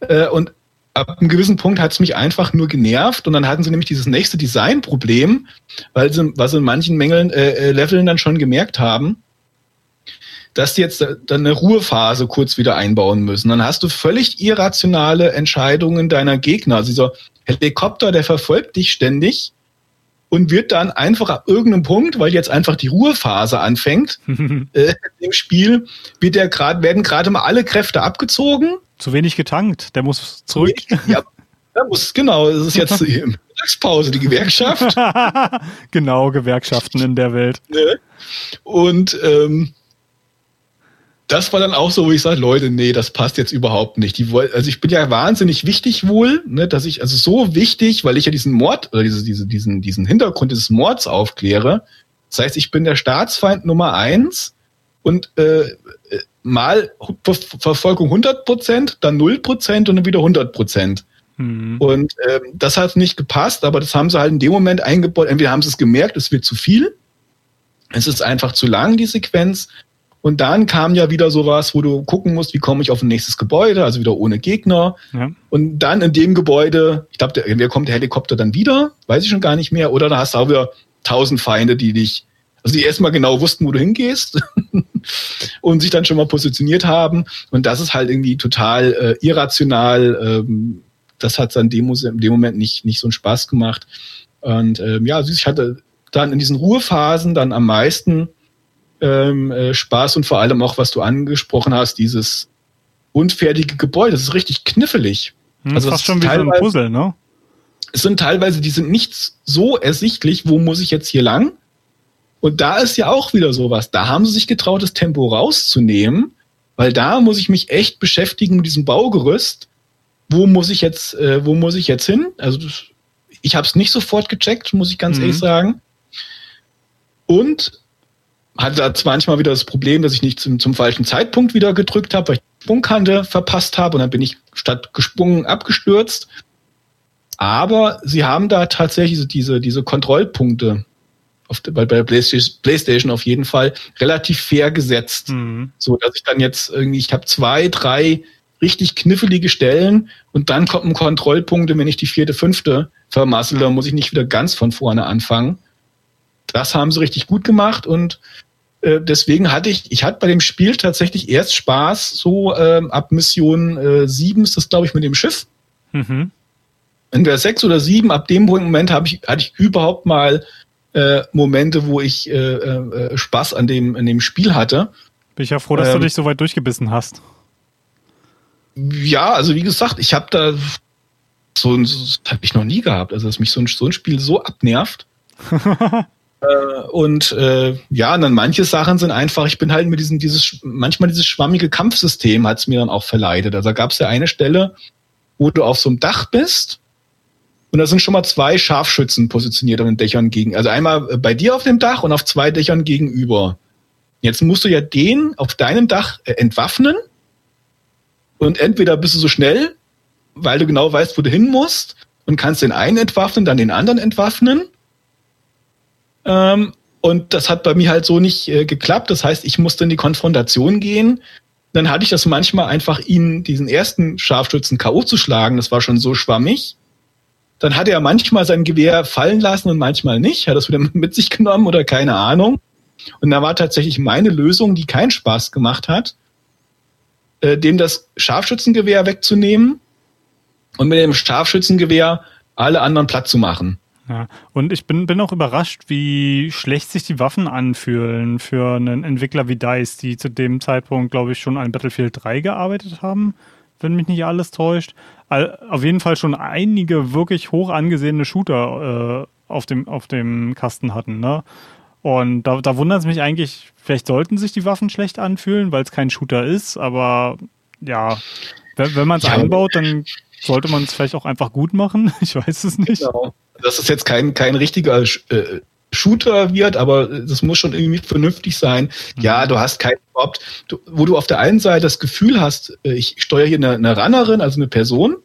äh, und ab einem gewissen Punkt hat es mich einfach nur genervt und dann hatten sie nämlich dieses nächste Designproblem, weil sie, was sie in manchen Mängeln, äh, äh Leveln dann schon gemerkt haben, dass die jetzt dann eine Ruhephase kurz wieder einbauen müssen. Dann hast du völlig irrationale Entscheidungen deiner Gegner. Also dieser Helikopter, der verfolgt dich ständig und wird dann einfach ab irgendeinem Punkt, weil jetzt einfach die Ruhephase anfängt, [laughs] äh, im Spiel, wird der grad, werden gerade mal alle Kräfte abgezogen. Zu wenig getankt, der muss zurück. Ja, der muss, genau, es ist jetzt [laughs] die Mittagspause, die Gewerkschaft. [laughs] genau, Gewerkschaften in der Welt. Ne? Und ähm, das war dann auch so, wo ich sage, Leute, nee, das passt jetzt überhaupt nicht. Die wollen, also ich bin ja wahnsinnig wichtig wohl, ne, dass ich, also so wichtig, weil ich ja diesen Mord oder diese, diese, diesen, diesen Hintergrund dieses Mords aufkläre. Das heißt, ich bin der Staatsfeind Nummer eins und äh, mal Ver Verfolgung 100 Prozent, dann 0 Prozent und dann wieder 100 Prozent. Mhm. Und äh, das hat nicht gepasst, aber das haben sie halt in dem Moment eingebaut. Entweder haben sie es gemerkt, es wird zu viel, es ist einfach zu lang, die Sequenz, Und dann kam ja wieder sowas, wo du gucken musst, wie komme ich auf ein nächstes Gebäude, also wieder ohne Gegner. Ja. Und dann in dem Gebäude, ich glaube, entweder kommt der Helikopter dann wieder, weiß ich schon gar nicht mehr, oder da hast du auch wieder tausend Feinde, die dich, also die erstmal genau wussten, wo du hingehst [laughs] und sich dann schon mal positioniert haben. Und das ist halt irgendwie total äh, irrational. Ähm, das hat dann dem, in dem Moment nicht, nicht so einen Spaß gemacht. Und ähm, ja, ich hatte dann in diesen Ruhephasen dann am meisten ähm, äh, Spaß und vor allem auch, was du angesprochen hast, dieses unfertige Gebäude. Das ist richtig knifflig. Hm, also fast schon wie so ein Puzzle, ne? Es sind teilweise, die sind nicht so ersichtlich, wo muss ich jetzt hier lang? Und da ist ja auch wieder sowas. Da haben sie sich getraut, das Tempo rauszunehmen, weil da muss ich mich echt beschäftigen mit diesem Baugerüst. Wo muss ich jetzt, äh, wo muss ich jetzt hin? Also das, ich habe es nicht sofort gecheckt, muss ich ganz mhm. ehrlich sagen. Und hatte da manchmal wieder das Problem, dass ich nicht zum, zum falschen Zeitpunkt wieder gedrückt habe, weil ich die Sprungkante verpasst habe und dann bin ich statt gesprungen abgestürzt. Aber sie haben da tatsächlich diese, diese Kontrollpunkte auf, bei, bei PlayStation, PlayStation auf jeden Fall relativ fair gesetzt. Mhm. So dass ich dann jetzt irgendwie, ich habe zwei, drei richtig kniffelige Stellen und dann kommt ein Kontrollpunkt, und wenn ich die vierte, fünfte vermassel, dann muss ich nicht wieder ganz von vorne anfangen. Das haben sie richtig gut gemacht und äh, deswegen hatte ich, ich hatte bei dem Spiel tatsächlich erst Spaß, so ähm, ab Mission äh, 7 ist das, glaube ich, mit dem Schiff. Mhm. Entweder sechs oder sieben, ab dem Moment habe ich, hatte ich überhaupt mal äh, Momente, wo ich äh, äh, Spaß an dem, an dem Spiel hatte. Bin ich ja froh, dass ähm, du dich so weit durchgebissen hast. Ja, also wie gesagt, ich habe da so, das habe ich noch nie gehabt, also dass mich so ein, so ein Spiel so abnervt. [laughs] Äh, und äh, ja, und dann manche Sachen sind einfach, ich bin halt mit diesem, dieses, manchmal dieses schwammige Kampfsystem hat es mir dann auch verleidet. Also da gab es ja eine Stelle, wo du auf so einem Dach bist und da sind schon mal zwei Scharfschützen positioniert an den Dächern gegen, also einmal äh, bei dir auf dem Dach und auf zwei Dächern gegenüber. Jetzt musst du ja den auf deinem Dach äh, entwaffnen und entweder bist du so schnell, weil du genau weißt, wo du hin musst und kannst den einen entwaffnen, dann den anderen entwaffnen ähm, und das hat bei mir halt so nicht äh, geklappt. Das heißt, ich musste in die Konfrontation gehen. Dann hatte ich das manchmal einfach, ihn, diesen ersten Scharfschützen K.O. zu schlagen. Das war schon so schwammig. Dann hat er manchmal sein Gewehr fallen lassen und manchmal nicht. Hat das wieder [laughs] mit sich genommen oder keine Ahnung. Und da war tatsächlich meine Lösung, die keinen Spaß gemacht hat, äh, dem das Scharfschützengewehr wegzunehmen und mit dem Scharfschützengewehr alle anderen platt zu machen. Ja, und ich bin, bin auch überrascht, wie schlecht sich die Waffen anfühlen für einen Entwickler wie DICE, die zu dem Zeitpunkt, glaube ich, schon an Battlefield 3 gearbeitet haben, wenn mich nicht alles täuscht. Auf jeden Fall schon einige wirklich hoch angesehene Shooter äh, auf, dem, auf dem Kasten hatten. Ne? Und da, da wundert es mich eigentlich, vielleicht sollten sich die Waffen schlecht anfühlen, weil es kein Shooter ist, aber ja, wenn, wenn man es ja. einbaut, dann sollte man es vielleicht auch einfach gut machen. [laughs] Ich weiß es nicht. Genau dass es jetzt kein, kein richtiger äh, Shooter wird, aber das muss schon irgendwie vernünftig sein. Mhm. Ja, du hast kein überhaupt, du, wo du auf der einen Seite das Gefühl hast, äh, ich steuere hier eine, eine Runnerin, also eine Person,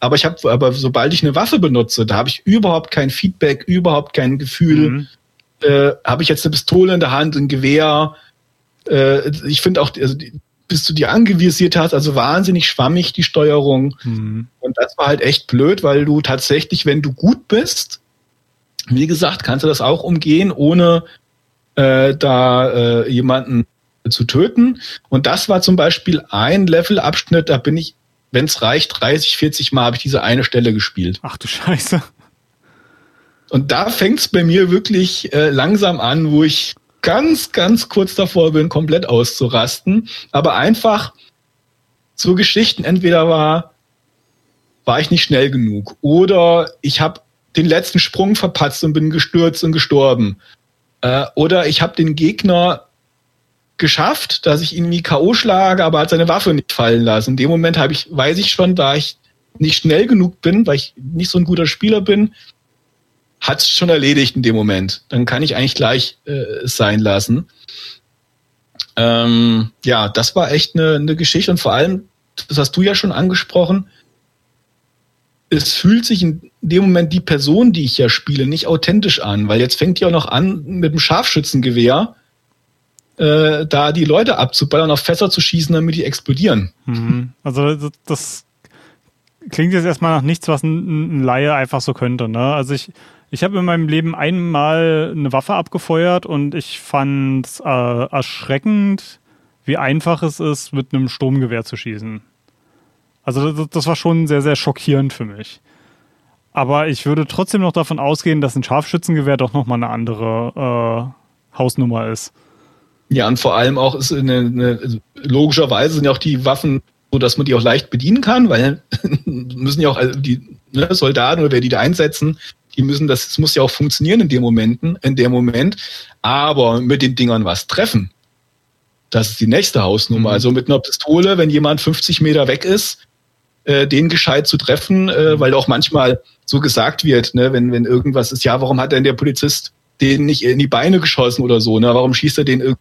aber ich habe, aber sobald ich eine Waffe benutze, da habe ich überhaupt kein Feedback, überhaupt kein Gefühl. Mhm. Äh, habe ich jetzt eine Pistole in der Hand, ein Gewehr? Äh, ich finde auch, also die, bis du die angevisiert hast, also wahnsinnig schwammig die Steuerung. Mhm. Und das war halt echt blöd, weil du tatsächlich, wenn du gut bist, wie gesagt, kannst du das auch umgehen, ohne äh, da äh, jemanden zu töten. Und das war zum Beispiel ein Levelabschnitt, da bin ich, wenn es reicht, 30, 40 Mal habe ich diese eine Stelle gespielt. Ach du Scheiße. Und da fängt es bei mir wirklich äh, langsam an, wo ich ganz, ganz kurz davor bin, komplett auszurasten. Aber einfach so Geschichten entweder war, war ich nicht schnell genug oder ich habe den letzten Sprung verpatzt und bin gestürzt und gestorben. Äh, oder ich habe den Gegner geschafft, dass ich ihn wie K.O. schlage, aber hat seine Waffe nicht fallen lassen. In dem Moment habe ich, weiß ich schon, da ich nicht schnell genug bin, weil ich nicht so ein guter Spieler bin, hat es schon erledigt in dem Moment. Dann kann ich eigentlich gleich äh, sein lassen. Ähm, ja, das war echt eine, eine Geschichte und vor allem, das hast du ja schon angesprochen, es fühlt sich in dem Moment die Person, die ich ja spiele, nicht authentisch an, weil jetzt fängt die auch noch an mit dem Scharfschützengewehr äh, da die Leute abzuballern, auf Fässer zu schießen, damit die explodieren. Mhm. Also das klingt jetzt erstmal nach nichts, was ein, ein Laie einfach so könnte. Ne? Also ich, ich habe in meinem Leben einmal eine Waffe abgefeuert und ich fand es äh, erschreckend, wie einfach es ist, mit einem Sturmgewehr zu schießen. Also das, das war schon sehr, sehr schockierend für mich. Aber ich würde trotzdem noch davon ausgehen, dass ein Scharfschützengewehr doch nochmal eine andere äh, Hausnummer ist. Ja, und vor allem auch ist eine, eine, logischerweise sind ja auch die Waffen so, dass man die auch leicht bedienen kann, weil [laughs] müssen ja auch also die ne, Soldaten oder wer die da einsetzen, die müssen das, es muss ja auch funktionieren in dem Momenten, in dem Moment, aber mit den Dingern was treffen. Das ist die nächste Hausnummer. Mhm. Also mit einer Pistole, wenn jemand 50 Meter weg ist, äh, den gescheit zu treffen, äh, mhm. weil auch manchmal so gesagt wird, ne, wenn, wenn irgendwas ist, ja, warum hat denn der Polizist den nicht in die Beine geschossen oder so, ne? Warum schießt er den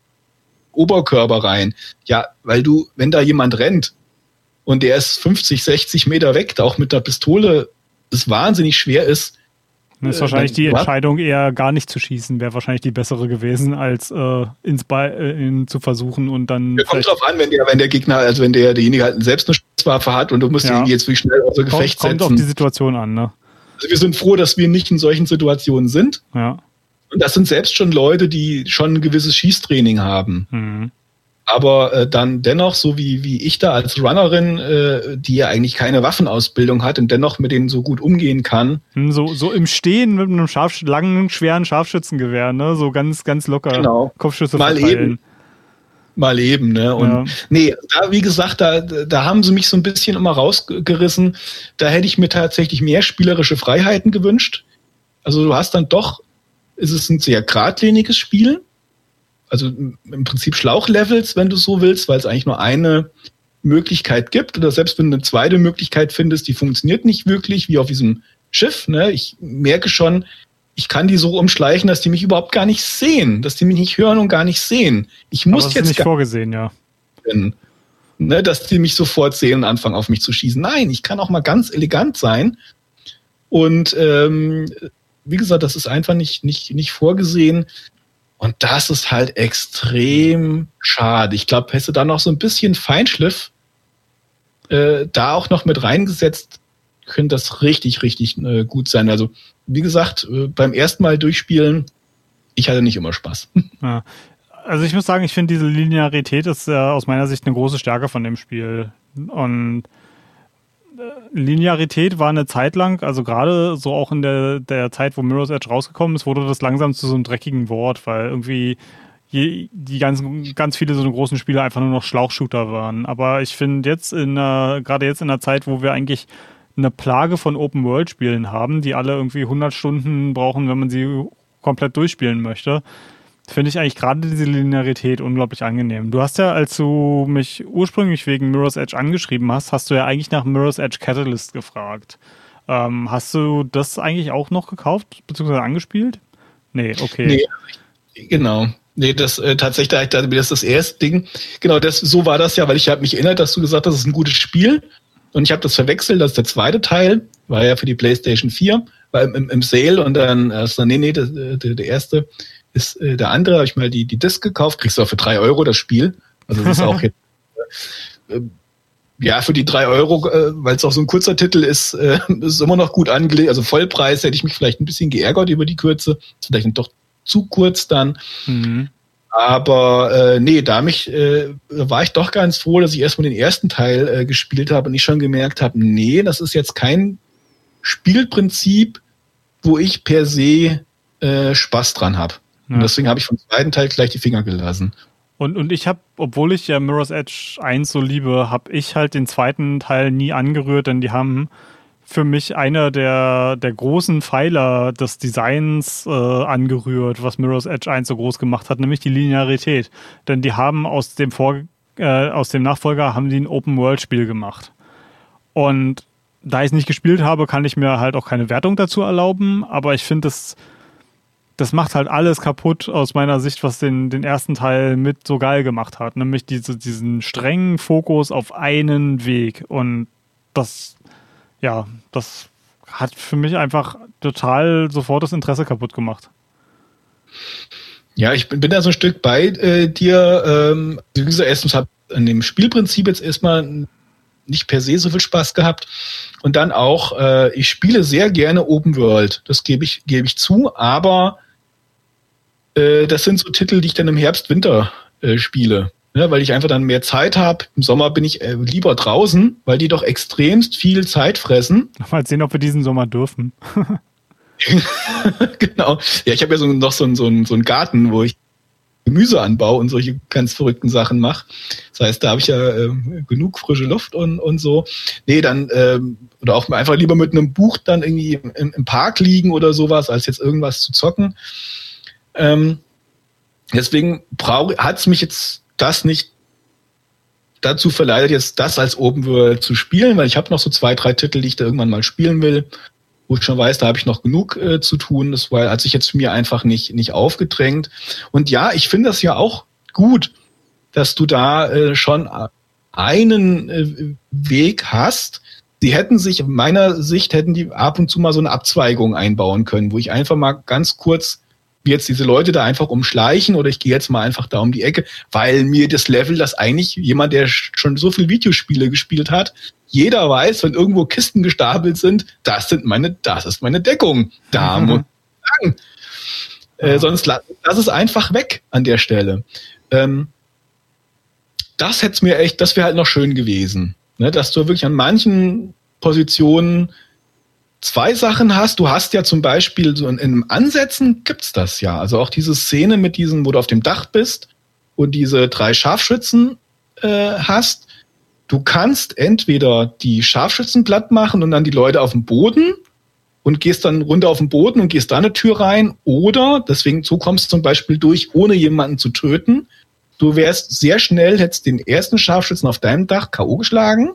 Oberkörper rein? Ja, weil du, wenn da jemand rennt und der ist 50, 60 Meter weg, auch mit der Pistole es wahnsinnig schwer ist, das ist wahrscheinlich die Entscheidung, eher gar nicht zu schießen, wäre wahrscheinlich die bessere gewesen, als äh, ins Ball äh, in, zu versuchen und dann. Ja, kommt drauf an, wenn der, wenn der Gegner, also wenn der derjenige halt selbst eine Schusswaffe hat und du musst ja. ihn jetzt wie schnell außer Gefecht kommt, setzen. Kommt auf die Situation an, ne? Also wir sind froh, dass wir nicht in solchen Situationen sind. Ja. Und das sind selbst schon Leute, die schon ein gewisses Schießtraining haben. Mhm aber äh, dann dennoch, so wie, wie ich da als Runnerin, äh, die ja eigentlich keine Waffenausbildung hat und dennoch mit denen so gut umgehen kann. Hm, so, so im Stehen mit einem Scharf langen, schweren Scharfschützengewehr, ne? So ganz, ganz locker genau. Kopfschüsse Mal verteilen. eben. Mal eben, ne? Und ja. nee, da, wie gesagt, da, da haben sie mich so ein bisschen immer rausgerissen. Da hätte ich mir tatsächlich mehr spielerische Freiheiten gewünscht. Also du hast dann doch, ist es ein sehr geradliniges Spiel also im Prinzip Schlauchlevels, wenn du so willst, weil es eigentlich nur eine Möglichkeit gibt. Oder selbst wenn du eine zweite Möglichkeit findest, die funktioniert nicht wirklich, wie auf diesem Schiff. Ne? Ich merke schon, ich kann die so umschleichen, dass die mich überhaupt gar nicht sehen, dass die mich nicht hören und gar nicht sehen. Ich muss Aber das jetzt ist nicht vorgesehen, ja. Bin, ne, dass die mich sofort sehen und anfangen auf mich zu schießen. Nein, ich kann auch mal ganz elegant sein. Und ähm, wie gesagt, das ist einfach nicht, nicht, nicht vorgesehen. Und das ist halt extrem schade. Ich glaube, hätte da noch so ein bisschen Feinschliff äh, da auch noch mit reingesetzt, könnte das richtig, richtig äh, gut sein. Also, wie gesagt, äh, beim ersten Mal durchspielen, ich hatte nicht immer Spaß. [laughs] Ja. Also ich muss sagen, ich finde diese Linearität ist äh, aus meiner Sicht eine große Stärke von dem Spiel. Und Linearität war eine Zeit lang, also gerade so auch in der, der Zeit, wo Mirror's Edge rausgekommen ist, wurde das langsam zu so einem dreckigen Wort, weil irgendwie je, die ganzen, ganz viele so großen Spiele einfach nur noch Schlauchshooter waren. Aber ich finde jetzt in gerade jetzt in der Zeit, wo wir eigentlich eine Plage von Open-World-Spielen haben, die alle irgendwie 100 Stunden brauchen, wenn man sie komplett durchspielen möchte, finde ich eigentlich gerade diese Linearität unglaublich angenehm. Du hast ja, als du mich ursprünglich wegen Mirror's Edge angeschrieben hast, hast du ja eigentlich nach Mirror's Edge Catalyst gefragt. Ähm, hast du das eigentlich auch noch gekauft, beziehungsweise angespielt? Nee, okay. Nee, genau. Nee, das äh, tatsächlich, das ist das erste Ding. Genau, das, so war das ja, weil ich habe mich erinnert, dass du gesagt hast, das ist ein gutes Spiel. Und ich habe das verwechselt, das ist der zweite Teil, war ja für die PlayStation 4, war im, im Sale und dann, also, nee, nee, der, der, der erste ist äh, der andere, habe ich mal die, die Disc gekauft, kriegst du auch für drei Euro das Spiel. Also das ist auch [laughs] jetzt, äh, ja, für die drei Euro, äh, weil es auch so ein kurzer Titel ist, äh, ist immer noch gut angelegt. Also Vollpreis hätte ich mich vielleicht ein bisschen geärgert über die Kürze. Ist vielleicht doch zu kurz dann. Mhm. Aber äh, nee, da mich äh, war ich doch ganz froh, dass ich erstmal den ersten Teil äh, gespielt habe und ich schon gemerkt habe, nee, das ist jetzt kein Spielprinzip, wo ich per se äh, Spaß dran habe. Ja. Und deswegen habe ich vom zweiten Teil gleich die Finger gelassen. Und, und ich habe, obwohl ich ja Mirror's Edge 1 so liebe, habe ich halt den zweiten Teil nie angerührt, denn die haben für mich einer der, der großen Pfeiler des Designs äh, angerührt, was Mirror's Edge 1 so groß gemacht hat, nämlich die Linearität. Denn die haben aus dem, Vor äh, aus dem Nachfolger haben die ein Open-World-Spiel gemacht. Und da ich es nicht gespielt habe, kann ich mir halt auch keine Wertung dazu erlauben, aber ich finde es das macht halt alles kaputt aus meiner Sicht, was den, den ersten Teil mit so geil gemacht hat. Nämlich diese, diesen strengen Fokus auf einen Weg. Und das, ja, das hat für mich einfach total sofort das Interesse kaputt gemacht. Ja, ich bin, bin da so ein Stück bei äh, dir. Ähm, wie gesagt, erstens habe an dem Spielprinzip jetzt erstmal nicht per se so viel Spaß gehabt. Und dann auch, äh, ich spiele sehr gerne Open World. Das gebe ich, gebe ich zu, aber äh, das sind so Titel, die ich dann im Herbst, Winter äh, spiele. Ja, weil ich einfach dann mehr Zeit habe. Im Sommer bin ich äh, lieber draußen, weil die doch extremst viel Zeit fressen. [laughs] Mal sehen, ob wir diesen Sommer dürfen. [laughs] genau. Ja, ich habe ja so, noch so, so, so einen Garten, wo ich Gemüseanbau und solche ganz verrückten Sachen mache. Das heißt, da habe ich ja äh, genug frische Luft und, und so. Nee, dann, ähm, oder auch einfach lieber mit einem Buch dann irgendwie im, im Park liegen oder sowas, als jetzt irgendwas zu zocken. Ähm, deswegen hat es mich jetzt das nicht dazu verleitet, jetzt das als Open World zu spielen, weil ich habe noch so zwei, drei Titel, die ich da irgendwann mal spielen will wo ich schon weiß, da habe ich noch genug äh, zu tun. Das war, hat sich jetzt mir einfach nicht, nicht aufgedrängt. Und ja, ich finde das ja auch gut, dass du da äh, schon einen äh, Weg hast. Die hätten sich, in meiner Sicht, hätten die ab und zu mal so eine Abzweigung einbauen können, wo ich einfach mal ganz kurz jetzt diese Leute da einfach umschleichen oder ich gehe jetzt mal einfach da um die Ecke, weil mir das Level, das eigentlich jemand, der schon so viel Videospiele gespielt hat, jeder weiß, wenn irgendwo Kisten gestapelt sind, das sind meine, das ist meine Deckung. Da mhm. muss ich sagen. Äh, sonst lass es einfach weg an der Stelle. Ähm, das hätte mir echt, das wäre halt noch schön gewesen, ne, dass du wirklich an manchen Positionen zwei Sachen hast. Du hast ja zum Beispiel so in, in Ansätzen gibt's das ja. Also auch diese Szene mit diesem, wo du auf dem Dach bist und diese drei Scharfschützen äh, hast. Du kannst entweder die Scharfschützen platt machen und dann die Leute auf dem Boden und gehst dann runter auf den Boden und gehst da eine Tür rein. Oder, deswegen so kommst du zum Beispiel durch, ohne jemanden zu töten. Du wärst sehr schnell, hättest den ersten Scharfschützen auf deinem Dach K.O. geschlagen,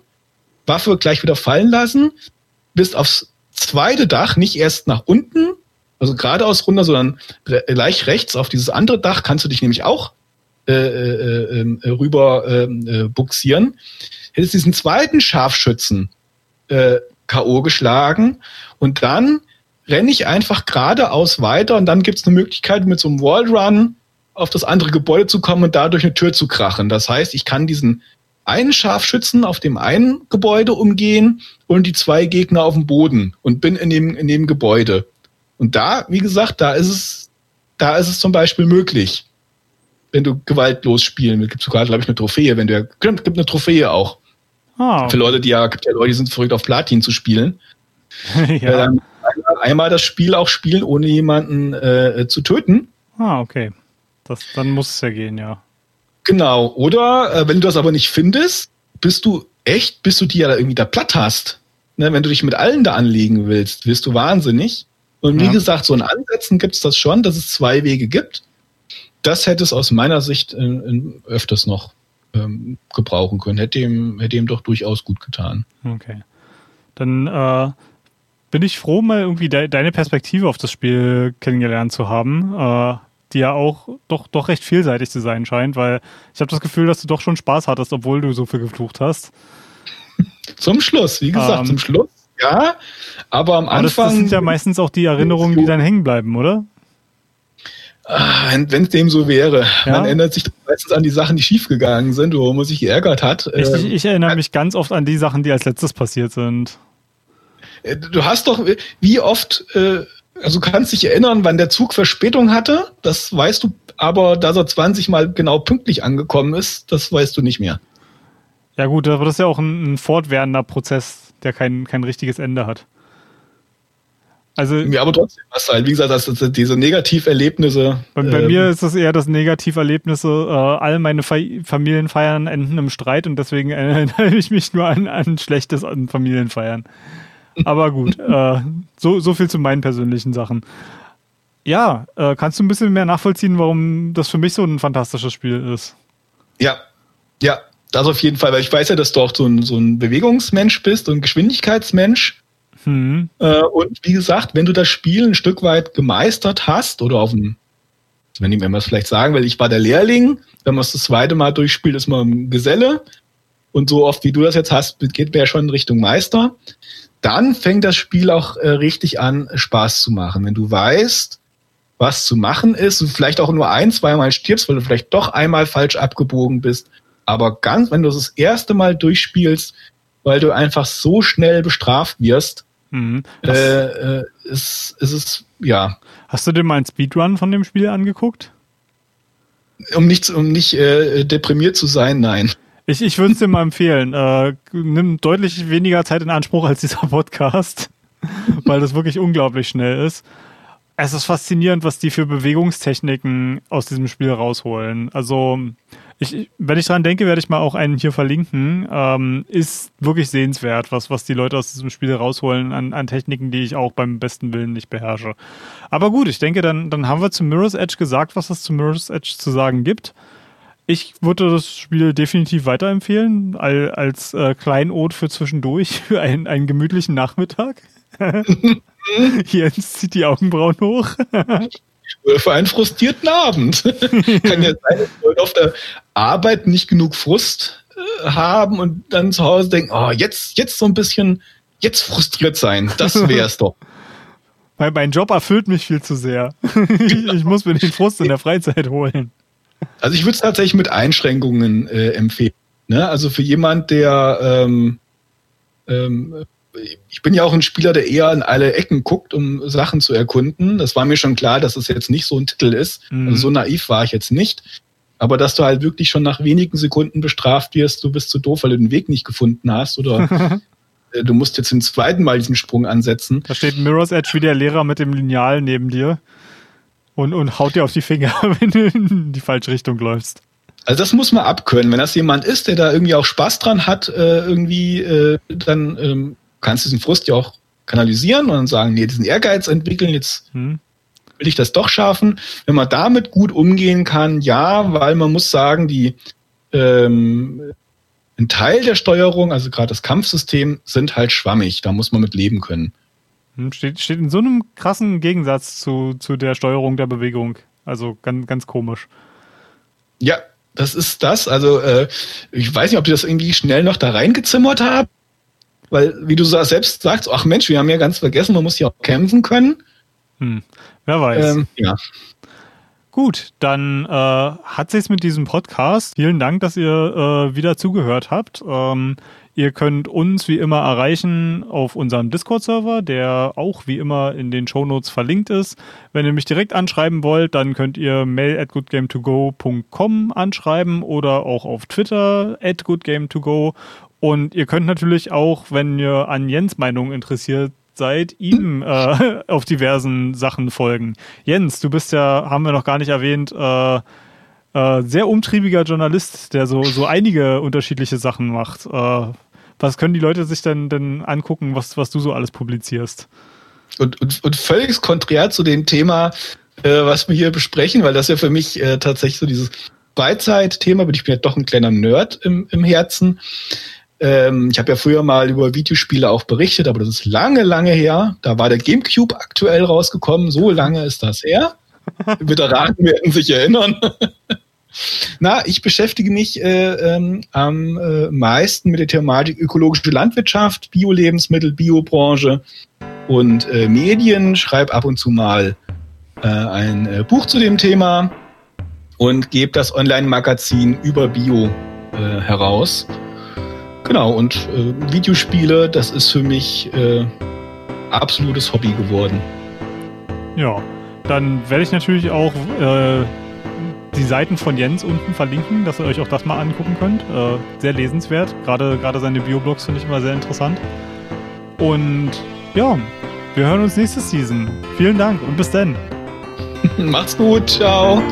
Waffe gleich wieder fallen lassen, bist aufs zweite Dach, nicht erst nach unten, also geradeaus runter, sondern gleich rechts auf dieses andere Dach kannst du dich nämlich auch äh, äh, ähm, äh, rüber äh, buxieren hättest diesen zweiten Scharfschützen äh, K.O. geschlagen und dann renne ich einfach geradeaus weiter und dann gibt es eine Möglichkeit, mit so einem Wallrun auf das andere Gebäude zu kommen und dadurch eine Tür zu krachen. Das heißt, ich kann diesen einen Scharfschützen auf dem einen Gebäude umgehen und die zwei Gegner auf dem Boden und bin in dem, in dem Gebäude. Und da, wie gesagt, da ist es, da ist es zum Beispiel möglich, wenn du gewaltlos spielen willst. Gibt sogar, glaube ich, eine Trophäe, wenn du, gibt eine Trophäe auch. Oh. Für Leute, die ja, gibt ja Leute, die sind verrückt auf Platin zu spielen. [laughs] ja. Ähm, einmal, einmal, das Spiel auch spielen, ohne jemanden äh, zu töten. Ah, okay. Das, dann muss es ja gehen, ja. Genau. Oder äh, wenn du das aber nicht findest, bist du echt, bis du die ja da irgendwie da platt hast. Ne, wenn du dich mit allen da anlegen willst, wirst du wahnsinnig. Und wie ja. gesagt, so in Ansätzen gibt es das schon, dass es zwei Wege gibt. Das hätte es aus meiner Sicht in, in öfters noch ähm, gebrauchen können. Hätte ihm, hätte ihm doch durchaus gut getan. Okay. Dann äh, bin ich froh, mal irgendwie de deine Perspektive auf das Spiel kennengelernt zu haben, äh, die ja auch doch, doch recht vielseitig zu sein scheint, weil ich habe das Gefühl, dass du doch schon Spaß hattest, obwohl du so viel geflucht hast. [laughs] Zum Schluss, wie gesagt, ähm, zum Schluss, ja. Aber am aber Anfang. Das, das sind ja meistens auch die Erinnerungen, die dann hängen bleiben, oder? Ah, wenn es dem so wäre. Ja. Man erinnert sich meistens an die Sachen, die schiefgegangen sind, wo man sich geärgert hat. Ich, ich, ich erinnere ähm, mich ganz oft an die Sachen, die als letztes passiert sind. Äh, du hast doch, wie oft, äh, also du kannst dich erinnern, wann der Zug Verspätung hatte, das weißt du, aber dass er 20 Mal genau pünktlich angekommen ist, das weißt du nicht mehr. Ja gut, aber das ist ja auch ein, ein fortwährender Prozess, der kein, kein richtiges Ende hat. Also, ja, aber trotzdem, was halt, wie gesagt, das, das, diese Negativerlebnisse. Bei, bei ähm, mir ist es eher das Negativerlebnisse, äh, all meine Fa Familienfeiern enden im Streit und deswegen [laughs] erinnere ich mich nur an, an Schlechtes an Familienfeiern. Aber gut, äh, so, so viel zu meinen persönlichen Sachen. Ja, äh, kannst du ein bisschen mehr nachvollziehen, warum das für mich so ein fantastisches Spiel ist? Ja, ja, das auf jeden Fall, weil ich weiß ja, dass du auch so ein, so ein Bewegungsmensch bist und Geschwindigkeitsmensch. Mhm. Äh, und wie gesagt, wenn du das Spiel ein Stück weit gemeistert hast oder auf dem, wenn ich mir es vielleicht sagen will, ich war der Lehrling, wenn man es das zweite Mal durchspielt, ist man ein Geselle. Und so oft wie du das jetzt hast, geht man ja schon in Richtung Meister. Dann fängt das Spiel auch äh, richtig an, Spaß zu machen. Wenn du weißt, was zu machen ist und vielleicht auch nur ein, zweimal stirbst, weil du vielleicht doch einmal falsch abgebogen bist. Aber ganz, wenn du das erste Mal durchspielst, weil du einfach so schnell bestraft wirst, mhm. äh, äh, ist, ist es, ja. Hast du dir mal einen Speedrun von dem Spiel angeguckt? Um nicht, um nicht äh, deprimiert zu sein, nein. Ich, ich würde es dir mal empfehlen. Äh, nimm deutlich weniger Zeit in Anspruch als dieser Podcast, [laughs] weil das wirklich unglaublich schnell ist. Es ist faszinierend, was die für Bewegungstechniken aus diesem Spiel rausholen. Also, ich, wenn ich dran denke, werde ich mal auch einen hier verlinken. Ähm, ist wirklich sehenswert, was, was die Leute aus diesem Spiel rausholen an, an Techniken, die ich auch beim besten Willen nicht beherrsche. Aber gut, ich denke, dann, dann haben wir zu Mirror's Edge gesagt, was es zu Mirror's Edge zu sagen gibt. Ich würde das Spiel definitiv weiterempfehlen, als äh, Kleinod für zwischendurch, [laughs] für einen, einen gemütlichen Nachmittag. [laughs] Jens zieht die Augenbrauen hoch. Oder für einen frustrierten Abend. [laughs] Kann ja sein, dass Leute auf der Arbeit nicht genug Frust äh, haben und dann zu Hause denken, oh, jetzt, jetzt so ein bisschen, jetzt frustriert sein. Das wäre es doch. Weil mein Job erfüllt mich viel zu sehr. ich muss mir den Frust in der Freizeit holen. Also ich würde es tatsächlich mit Einschränkungen äh, empfehlen. Ne? Also für jemand, der ähm, ähm, ich bin ja auch ein Spieler, der eher in alle Ecken guckt, um Sachen zu erkunden. Das war mir schon klar, dass es jetzt nicht so ein Titel ist. Mhm. Also so naiv war ich jetzt nicht. Aber dass du halt wirklich schon nach wenigen Sekunden bestraft wirst, du bist zu doof, weil du den Weg nicht gefunden hast oder [laughs] äh, du musst jetzt zum zweiten Mal diesen Sprung ansetzen. Da steht Mirror's Edge wie der Lehrer mit dem Lineal neben dir und, und haut dir auf die Finger, [laughs] wenn du in die falsche Richtung läufst. Also das muss man abkönnen. Wenn das jemand ist, der da irgendwie auch Spaß dran hat, äh, irgendwie, äh, dann ähm, kannst du diesen Frust ja auch kanalisieren und sagen, nee, diesen Ehrgeiz entwickeln, jetzt hm. will ich das doch schaffen. Wenn man damit gut umgehen kann, ja, weil man muss sagen, die ähm, ein Teil der Steuerung, also gerade das Kampfsystem, sind halt schwammig. Da muss man mit leben können. Hm, steht, steht in so einem krassen Gegensatz zu, zu der Steuerung der Bewegung. Also ganz, ganz komisch. Ja, das ist das. Also äh, ich weiß nicht, ob die das irgendwie schnell noch da reingezimmert haben. Weil, wie du selbst sagst, ach Mensch, wir haben ja ganz vergessen, man muss ja auch kämpfen können. Hm, wer weiß. Ähm, ja. Gut, dann äh, hat sich's mit diesem Podcast. Vielen Dank, dass ihr äh, wieder zugehört habt. Ähm, Ihr könnt uns wie immer erreichen auf unserem Discord-Server, der auch wie immer in den Shownotes verlinkt ist. Wenn ihr mich direkt anschreiben wollt, dann könnt ihr mail at goodgame2go.com anschreiben oder auch auf Twitter at goodgame2go. Und ihr könnt natürlich auch, wenn ihr an Jens Meinung interessiert seid, ihm äh, [laughs] auf diversen Sachen folgen. Jens, du bist ja, haben wir noch gar nicht erwähnt, äh, äh, sehr umtriebiger Journalist, der so, so einige unterschiedliche Sachen macht. Was können die Leute sich denn, denn angucken, was, was du so alles publizierst? Und, und, und völlig konträr zu dem Thema, äh, was wir hier besprechen, weil das ja für mich äh, tatsächlich so dieses Beizeit-Thema, bin ich bin ja doch ein kleiner Nerd im, im Herzen. Ähm, ich habe ja früher mal über Videospiele auch berichtet, aber das ist lange, lange her. Da war der GameCube aktuell rausgekommen. So lange ist das her. [laughs] Veteranen werden sich erinnern. [laughs] Na, ich beschäftige mich äh, ähm, am äh, meisten mit der Thematik ökologische Landwirtschaft, Bio-Lebensmittel, Biobranche und äh, Medien. Schreibe ab und zu mal äh, ein äh, Buch zu dem Thema und gebe das Online-Magazin über Bio äh, heraus. Genau, und Videospiele, das ist für mich absolutes Hobby geworden. Ja, dann werde ich natürlich auch die Seiten von Jens unten verlinken, dass ihr euch auch das mal angucken könnt. Äh, sehr lesenswert. Gerade, gerade seine Bioblogs finde ich immer sehr interessant. Und ja, wir hören uns nächste Season. Vielen Dank und bis dann. [laughs] Macht's gut. Ciao.